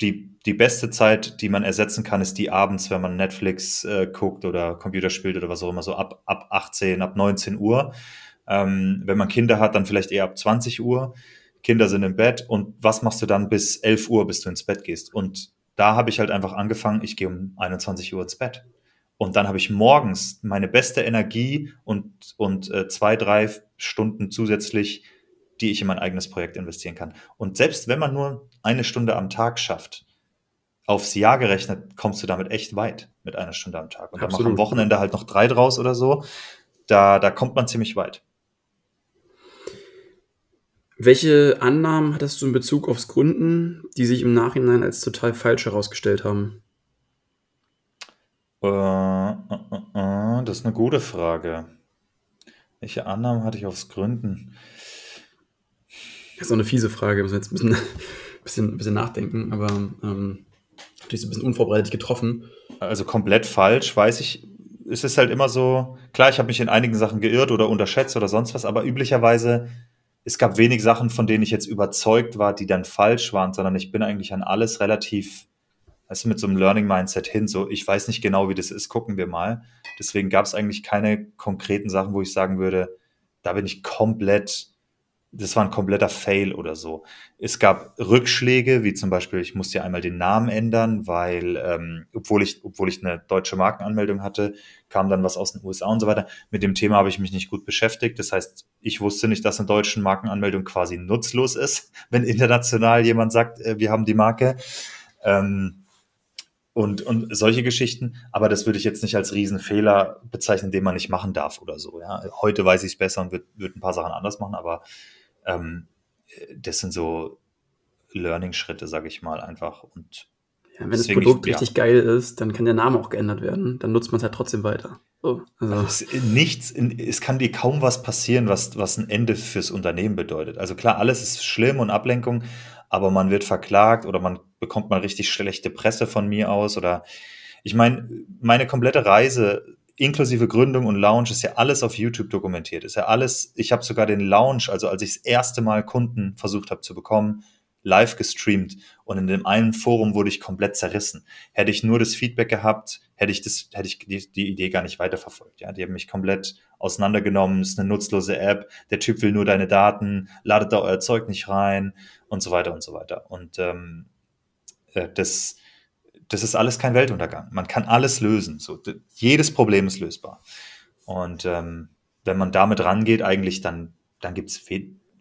die, die beste Zeit, die man ersetzen kann, ist die abends, wenn man Netflix äh, guckt oder Computer spielt oder was auch immer, so ab, ab 18, ab 19 Uhr. Ähm, wenn man Kinder hat, dann vielleicht eher ab 20 Uhr. Kinder sind im Bett und was machst du dann bis 11 Uhr, bis du ins Bett gehst? Und da habe ich halt einfach angefangen, ich gehe um 21 Uhr ins Bett. Und dann habe ich morgens meine beste Energie und, und äh, zwei, drei Stunden zusätzlich, die ich in mein eigenes Projekt investieren kann. Und selbst wenn man nur eine Stunde am Tag schafft, aufs Jahr gerechnet, kommst du damit echt weit mit einer Stunde am Tag. Und dann machen am Wochenende halt noch drei draus oder so. Da, da kommt man ziemlich weit. Welche Annahmen hattest du in Bezug aufs Gründen, die sich im Nachhinein als total falsch herausgestellt haben? Äh, äh, äh, äh, das ist eine gute Frage. Welche Annahmen hatte ich aufs Gründen? Das ist auch eine fiese Frage, wir müssen jetzt ein bisschen, <laughs> bisschen, bisschen nachdenken, aber ähm, natürlich so ein bisschen unvorbereitet getroffen. Also komplett falsch, weiß ich. Es ist halt immer so, klar, ich habe mich in einigen Sachen geirrt oder unterschätzt oder sonst was, aber üblicherweise es gab wenig Sachen, von denen ich jetzt überzeugt war, die dann falsch waren, sondern ich bin eigentlich an alles relativ, du, mit so einem Learning-Mindset hin. So, ich weiß nicht genau, wie das ist, gucken wir mal. Deswegen gab es eigentlich keine konkreten Sachen, wo ich sagen würde, da bin ich komplett das war ein kompletter Fail oder so. Es gab Rückschläge, wie zum Beispiel, ich musste ja einmal den Namen ändern, weil, ähm, obwohl, ich, obwohl ich eine deutsche Markenanmeldung hatte, kam dann was aus den USA und so weiter. Mit dem Thema habe ich mich nicht gut beschäftigt. Das heißt, ich wusste nicht, dass eine deutsche Markenanmeldung quasi nutzlos ist, <laughs> wenn international jemand sagt, äh, wir haben die Marke. Ähm, und, und solche Geschichten. Aber das würde ich jetzt nicht als Riesenfehler bezeichnen, den man nicht machen darf oder so. Ja. Heute weiß ich es besser und würde würd ein paar Sachen anders machen, aber ähm, das sind so Learning-Schritte, sage ich mal, einfach. Und ja, wenn das Produkt ich, richtig ja. geil ist, dann kann der Name auch geändert werden. Dann nutzt man es halt trotzdem weiter. So, also. es, nichts, es kann dir kaum was passieren, was, was ein Ende fürs Unternehmen bedeutet. Also klar, alles ist schlimm und Ablenkung, aber man wird verklagt oder man bekommt mal richtig schlechte Presse von mir aus oder ich meine, meine komplette Reise inklusive Gründung und Launch ist ja alles auf YouTube dokumentiert. Ist ja alles, ich habe sogar den Launch, also als ich das erste Mal Kunden versucht habe zu bekommen, live gestreamt und in dem einen Forum wurde ich komplett zerrissen. Hätte ich nur das Feedback gehabt, hätte ich das, hätte ich die, die Idee gar nicht weiterverfolgt. Ja, die haben mich komplett auseinandergenommen, ist eine nutzlose App, der Typ will nur deine Daten, ladet da euer Zeug nicht rein und so weiter und so weiter. Und ähm, äh, das, das ist alles kein Weltuntergang. Man kann alles lösen. So, jedes Problem ist lösbar. Und ähm, wenn man damit rangeht, eigentlich dann, dann gibt es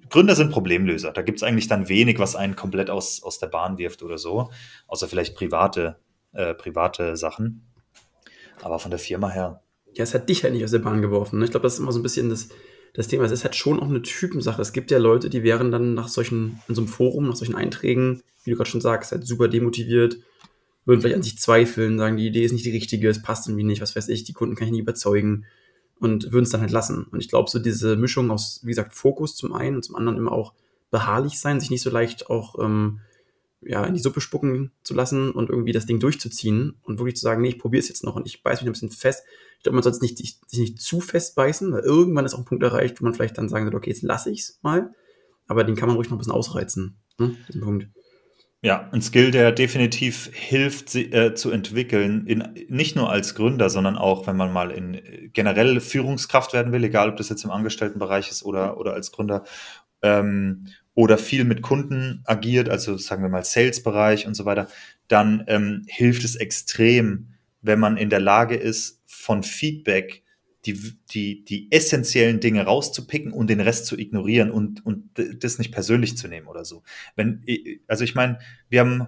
Gründer sind Problemlöser. Da gibt es eigentlich dann wenig, was einen komplett aus, aus der Bahn wirft oder so. Außer vielleicht private, äh, private Sachen. Aber von der Firma her. Ja, es hat dich halt nicht aus der Bahn geworfen. Ne? Ich glaube, das ist immer so ein bisschen das, das Thema. Es ist halt schon auch eine Typensache. Es gibt ja Leute, die wären dann nach solchen, in so einem Forum, nach solchen Einträgen, wie du gerade schon sagst, halt super demotiviert, würden vielleicht an sich zweifeln, sagen, die Idee ist nicht die richtige, es passt irgendwie nicht, was weiß ich, die Kunden kann ich nicht überzeugen und würden es dann halt lassen. Und ich glaube, so diese Mischung aus, wie gesagt, Fokus zum einen und zum anderen immer auch beharrlich sein, sich nicht so leicht auch ähm, ja, in die Suppe spucken zu lassen und irgendwie das Ding durchzuziehen und wirklich zu sagen, nee, ich probiere es jetzt noch und ich beiße mich ein bisschen fest. Ich glaube, man sollte nicht, sich nicht zu fest beißen, weil irgendwann ist auch ein Punkt erreicht, wo man vielleicht dann sagen sollte, okay, jetzt lasse ich es mal. Aber den kann man ruhig noch ein bisschen ausreizen, ne, diesen Punkt. Ja, ein Skill, der definitiv hilft, sie, äh, zu entwickeln, in, nicht nur als Gründer, sondern auch, wenn man mal in generell Führungskraft werden will, egal ob das jetzt im Angestelltenbereich ist oder, oder als Gründer, ähm, oder viel mit Kunden agiert, also sagen wir mal Sales-Bereich und so weiter, dann ähm, hilft es extrem, wenn man in der Lage ist, von Feedback die, die, die essentiellen Dinge rauszupicken und den Rest zu ignorieren und, und das nicht persönlich zu nehmen oder so. Wenn, also ich meine, wir haben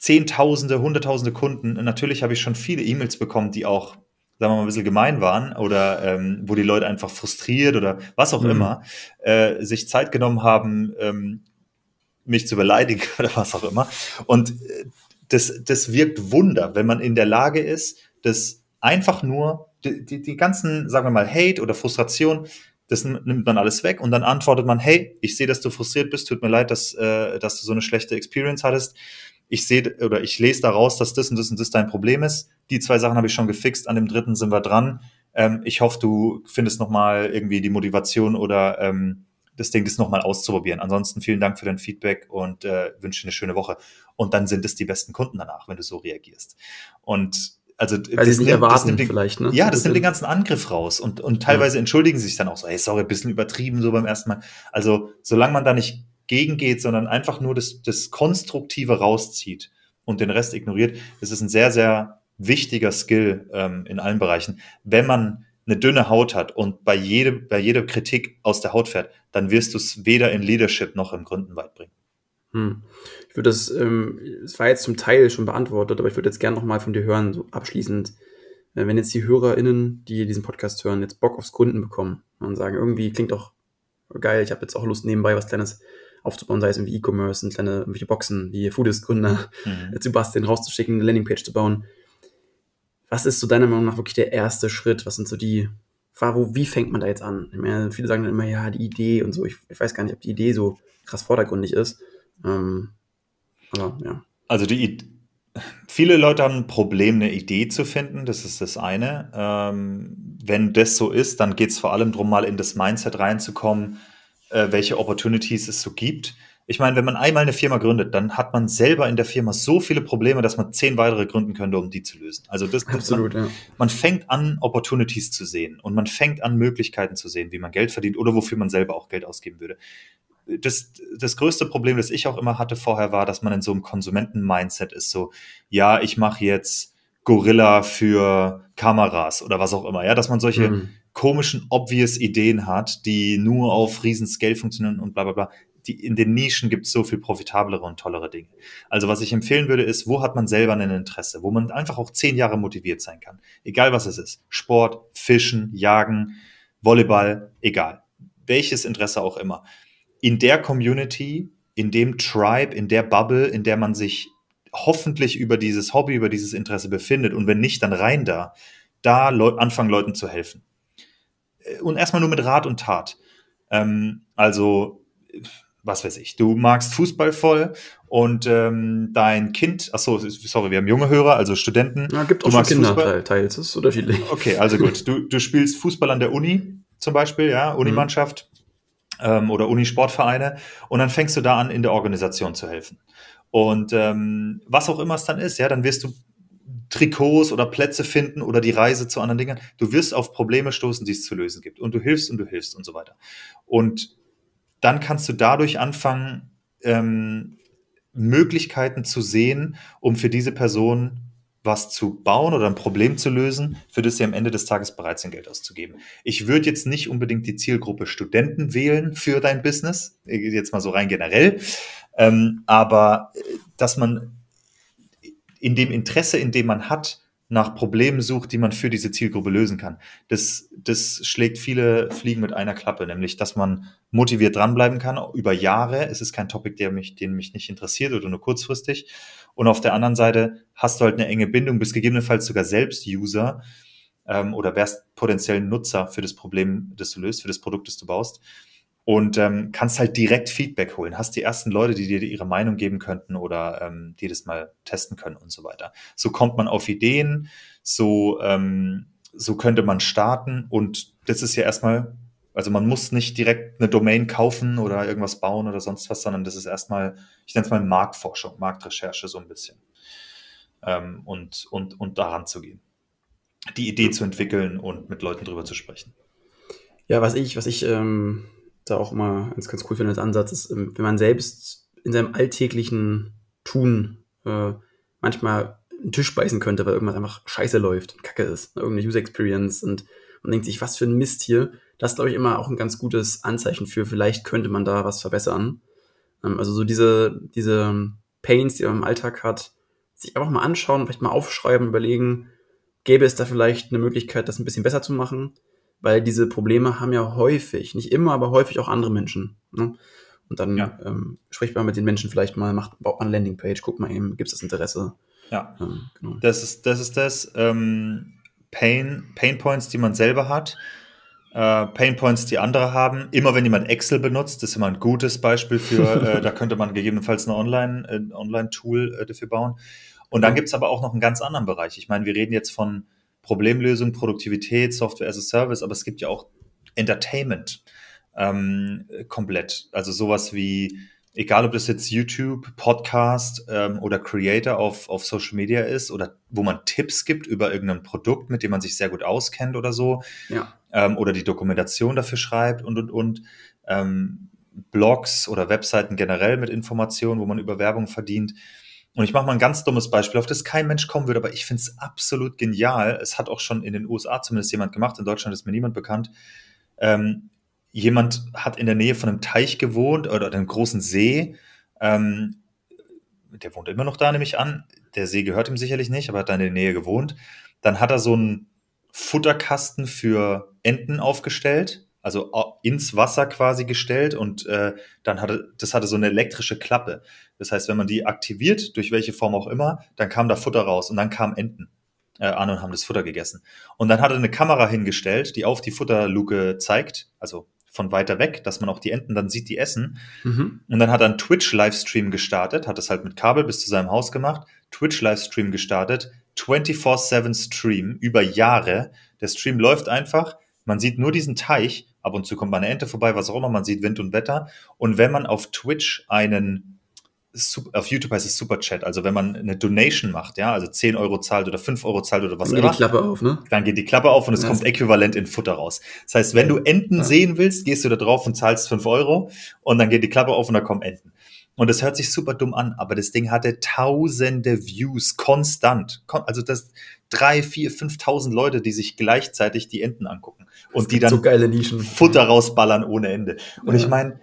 Zehntausende, Hunderttausende Kunden. Und natürlich habe ich schon viele E-Mails bekommen, die auch, sagen wir mal, ein bisschen gemein waren oder ähm, wo die Leute einfach frustriert oder was auch mhm. immer äh, sich Zeit genommen haben, ähm, mich zu beleidigen <laughs> oder was auch immer. Und äh, das, das wirkt Wunder, wenn man in der Lage ist, das einfach nur die, die, die ganzen, sagen wir mal, Hate oder Frustration, das nimmt man alles weg und dann antwortet man, hey, ich sehe, dass du frustriert bist, tut mir leid, dass, äh, dass du so eine schlechte Experience hattest. Ich sehe oder ich lese daraus, dass das und das und das dein Problem ist. Die zwei Sachen habe ich schon gefixt, an dem dritten sind wir dran. Ähm, ich hoffe, du findest nochmal irgendwie die Motivation oder ähm, das Ding das nochmal auszuprobieren. Ansonsten vielen Dank für dein Feedback und äh, wünsche eine schöne Woche. Und dann sind es die besten Kunden danach, wenn du so reagierst. Und also Weil das, nimmt, erwarten, das nimmt den, vielleicht, ne? Ja, das nimmt den ganzen Angriff raus. Und, und teilweise ja. entschuldigen sie sich dann auch so, hey, sorry, ein bisschen übertrieben so beim ersten Mal. Also, solange man da nicht gegengeht, sondern einfach nur das, das Konstruktive rauszieht und den Rest ignoriert, ist es ein sehr, sehr wichtiger Skill ähm, in allen Bereichen. Wenn man eine dünne Haut hat und bei, jede, bei jeder Kritik aus der Haut fährt, dann wirst du es weder in Leadership noch im Gründen weit bringen. Hm. Ich würde das, ähm, es war jetzt zum Teil schon beantwortet, aber ich würde jetzt gerne nochmal von dir hören, so abschließend, äh, wenn jetzt die HörerInnen, die diesen Podcast hören, jetzt Bock aufs Gründen bekommen und sagen, irgendwie klingt doch geil, ich habe jetzt auch Lust nebenbei was Kleines aufzubauen, sei es irgendwie E-Commerce, kleine irgendwelche Boxen, wie Foodist-Gründer mhm. zu basteln, rauszuschicken, eine Landingpage zu bauen. Was ist so deiner Meinung nach wirklich der erste Schritt? Was sind so die, wo, wie fängt man da jetzt an? Ich meine, viele sagen dann immer, ja, die Idee und so. Ich, ich weiß gar nicht, ob die Idee so krass vordergründig ist. Ähm, aber ja. Also die viele Leute haben ein Problem, eine Idee zu finden. Das ist das eine. Ähm, wenn das so ist, dann geht es vor allem darum, mal in das Mindset reinzukommen, äh, welche Opportunities es so gibt. Ich meine, wenn man einmal eine Firma gründet, dann hat man selber in der Firma so viele Probleme, dass man zehn weitere gründen könnte, um die zu lösen. Also das, Absolut, man, ja. man fängt an, Opportunities zu sehen und man fängt an, Möglichkeiten zu sehen, wie man Geld verdient oder wofür man selber auch Geld ausgeben würde das, das größte Problem, das ich auch immer hatte vorher, war, dass man in so einem Konsumenten-Mindset ist, so, ja, ich mache jetzt Gorilla für Kameras oder was auch immer, ja, dass man solche mhm. komischen, obvious Ideen hat, die nur auf Riesenscale funktionieren und bla bla bla. Die, in den Nischen gibt es so viel profitablere und tollere Dinge. Also was ich empfehlen würde, ist, wo hat man selber ein Interesse, wo man einfach auch zehn Jahre motiviert sein kann. Egal was es ist. Sport, Fischen, Jagen, Volleyball, egal. Welches Interesse auch immer in der Community, in dem Tribe, in der Bubble, in der man sich hoffentlich über dieses Hobby, über dieses Interesse befindet und wenn nicht, dann rein da, da Leu anfangen Leuten zu helfen. Äh, und erstmal nur mit Rat und Tat. Ähm, also, was weiß ich, du magst Fußball voll und ähm, dein Kind, achso, sorry, wir haben junge Hörer, also Studenten. Ja, gibt auch schon Kinder teils, das ist unterschiedlich. Okay, also gut, du, du spielst Fußball an der Uni zum Beispiel, ja, Unimannschaft. Mhm ähm, oder Unisportvereine und dann fängst du da an, in der Organisation zu helfen. Und ähm, was auch immer es dann ist, ja, dann wirst du Trikots oder Plätze finden oder die Reise zu anderen Dingen. Du wirst auf Probleme stoßen, die es zu lösen gibt. Und du hilfst und du hilfst und so weiter. Und dann kannst du dadurch anfangen, ähm, Möglichkeiten zu sehen, um für diese Person was zu bauen oder ein Problem zu lösen, für das sie am Ende des Tages bereit sind, Geld auszugeben. Ich würde jetzt nicht unbedingt die Zielgruppe Studenten wählen für dein Business, jetzt mal so rein generell, ähm, aber äh, dass man in dem Interesse, in dem man hat, nach Problemen sucht, die man für diese Zielgruppe lösen kann. Das, das schlägt viele Fliegen mit einer Klappe, nämlich, dass man motiviert dranbleiben kann über Jahre. Es ist kein Topic, der mich, den mich nicht interessiert oder nur kurzfristig. Und auf der anderen Seite hast du halt eine enge Bindung, bist gegebenenfalls sogar selbst User ähm, oder wärst potenziell Nutzer für das Problem, das du löst, für das Produkt, das du baust und ähm, kannst halt direkt Feedback holen. Hast die ersten Leute, die dir ihre Meinung geben könnten oder ähm, die das mal testen können und so weiter. So kommt man auf Ideen, so, ähm, so könnte man starten und das ist ja erstmal, also man muss nicht direkt eine Domain kaufen oder irgendwas bauen oder sonst was, sondern das ist erstmal, ich nenne es mal Marktforschung, Marktrecherche so ein bisschen ähm, und, und, und daran zu gehen. Die Idee zu entwickeln und mit Leuten drüber zu sprechen. Ja, was ich, was ich ähm da auch immer ganz, ganz cool finde als Ansatz, ist, ähm, wenn man selbst in seinem alltäglichen Tun äh, manchmal einen Tisch beißen könnte, weil irgendwas einfach scheiße läuft und kacke ist, ne, irgendeine User Experience und man denkt sich, was für ein Mist hier. Das ist, glaube ich, immer auch ein ganz gutes Anzeichen für, vielleicht könnte man da was verbessern. Ähm, also so diese, diese Pains, die man im Alltag hat, sich einfach mal anschauen, vielleicht mal aufschreiben, überlegen, gäbe es da vielleicht eine Möglichkeit, das ein bisschen besser zu machen? Weil diese Probleme haben ja häufig, nicht immer, aber häufig auch andere Menschen. Ne? Und dann ja. ähm, spricht man mit den Menschen vielleicht mal, macht, baut man eine Landingpage, guckt mal eben, gibt es das Interesse. Ja, ähm, genau. das ist das. Ist das ähm, Pain, Pain Points, die man selber hat. Äh, Pain Points, die andere haben. Immer wenn jemand Excel benutzt, das ist immer ein gutes Beispiel für, <laughs> äh, da könnte man gegebenenfalls eine Online, äh, Online-Tool äh, dafür bauen. Und dann ja. gibt es aber auch noch einen ganz anderen Bereich. Ich meine, wir reden jetzt von Problemlösung, Produktivität, Software as a Service, aber es gibt ja auch Entertainment ähm, komplett. Also sowas wie, egal ob das jetzt YouTube, Podcast ähm, oder Creator auf, auf Social Media ist oder wo man Tipps gibt über irgendein Produkt, mit dem man sich sehr gut auskennt oder so. Ja. Ähm, oder die Dokumentation dafür schreibt und und und. Ähm, Blogs oder Webseiten generell mit Informationen, wo man über Werbung verdient. Und ich mache mal ein ganz dummes Beispiel, auf das kein Mensch kommen würde, aber ich finde es absolut genial. Es hat auch schon in den USA zumindest jemand gemacht, in Deutschland ist mir niemand bekannt. Ähm, jemand hat in der Nähe von einem Teich gewohnt oder einem großen See. Ähm, der wohnt immer noch da, nehme ich an. Der See gehört ihm sicherlich nicht, aber hat da in der Nähe gewohnt. Dann hat er so einen Futterkasten für Enten aufgestellt also ins Wasser quasi gestellt und äh, dann hatte das hatte so eine elektrische Klappe. Das heißt, wenn man die aktiviert, durch welche Form auch immer, dann kam da Futter raus und dann kamen Enten äh, an und haben das Futter gegessen. Und dann hat er eine Kamera hingestellt, die auf die Futterluke zeigt, also von weiter weg, dass man auch die Enten dann sieht, die essen. Mhm. Und dann hat er einen Twitch-Livestream gestartet, hat das halt mit Kabel bis zu seinem Haus gemacht, Twitch-Livestream gestartet, 24-7 Stream über Jahre. Der Stream läuft einfach, man sieht nur diesen Teich Ab und zu kommt mal eine Ente vorbei, was auch immer. Man sieht Wind und Wetter. Und wenn man auf Twitch einen auf YouTube heißt es Super Chat, also wenn man eine Donation macht, ja, also 10 Euro zahlt oder 5 Euro zahlt oder was dann immer. Dann geht die Klappe auf, ne? Dann geht die Klappe auf und es ja. kommt äquivalent in Futter raus. Das heißt, wenn du Enten ja. sehen willst, gehst du da drauf und zahlst 5 Euro und dann geht die Klappe auf und da kommen Enten. Und das hört sich super dumm an, aber das Ding hatte tausende Views konstant. Also das drei, vier, 5.000 Leute, die sich gleichzeitig die Enten angucken und die dann so geile Nischen. Futter rausballern ohne Ende. Und ja. ich meine,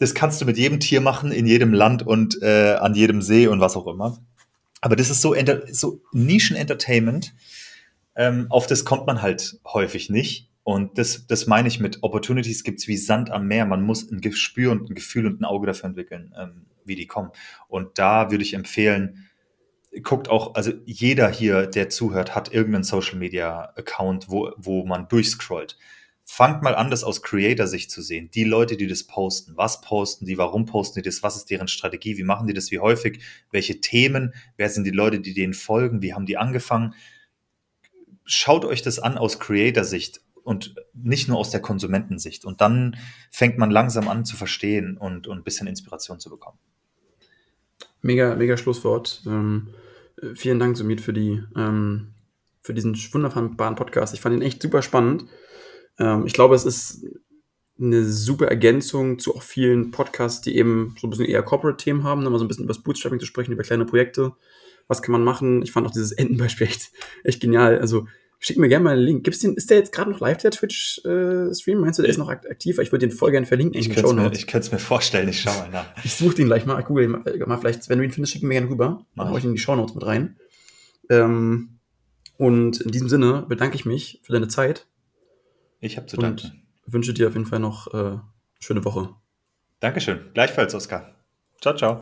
das kannst du mit jedem Tier machen, in jedem Land und äh, an jedem See und was auch immer. Aber das ist so, so Nischen-Entertainment, ähm, auf das kommt man halt häufig nicht. Und das, das meine ich mit Opportunities gibt es wie Sand am Meer. Man muss ein Gespür und ein Gefühl und ein Auge dafür entwickeln, ähm, wie die kommen. Und da würde ich empfehlen, guckt auch, also jeder hier, der zuhört, hat irgendeinen Social Media Account, wo, wo man durchscrollt. Fangt mal an, das aus Creator-Sicht zu sehen. Die Leute, die das posten, was posten die, warum posten die das, was ist deren Strategie, wie machen die das, wie häufig, welche Themen, wer sind die Leute, die denen folgen, wie haben die angefangen. Schaut euch das an aus Creator-Sicht und nicht nur aus der Konsumentensicht. Und dann fängt man langsam an zu verstehen und, und ein bisschen Inspiration zu bekommen. Mega, mega Schlusswort. Ähm, Äh, vielen Dank, Sumit, für, die, ähm, für diesen wunderbaren Podcast. Ich fand ihn echt super spannend. Ähm, ich glaube, es ist eine super Ergänzung zu auch vielen Podcasts, die eben so ein bisschen eher Corporate-Themen haben, ne? mal so ein bisschen über das Bootstrapping zu sprechen, über kleine Projekte. Was kann man machen? Ich fand auch dieses Endenbeispiel echt, echt genial. Also schick mir gerne mal einen Link. Gibt's den, ist der jetzt gerade noch live, der Twitch-Stream? Äh, Meinst du, der ist noch aktiv? Ich würde den voll gerne verlinken. Ich könnte es mir, mir vorstellen, ich schau mal nach. <laughs> ich suche den gleich mal, google mal, mal, vielleicht, wenn du ihn findest, schick ihn mir gerne rüber. Mach ich in die Show Notes mit rein. Ähm, und in diesem Sinne bedanke ich mich für deine Zeit. Ich habe zu danken wünsche dir auf jeden Fall noch äh, schöne Woche. Dankeschön. Gleichfalls, Oskar. Ciao, ciao.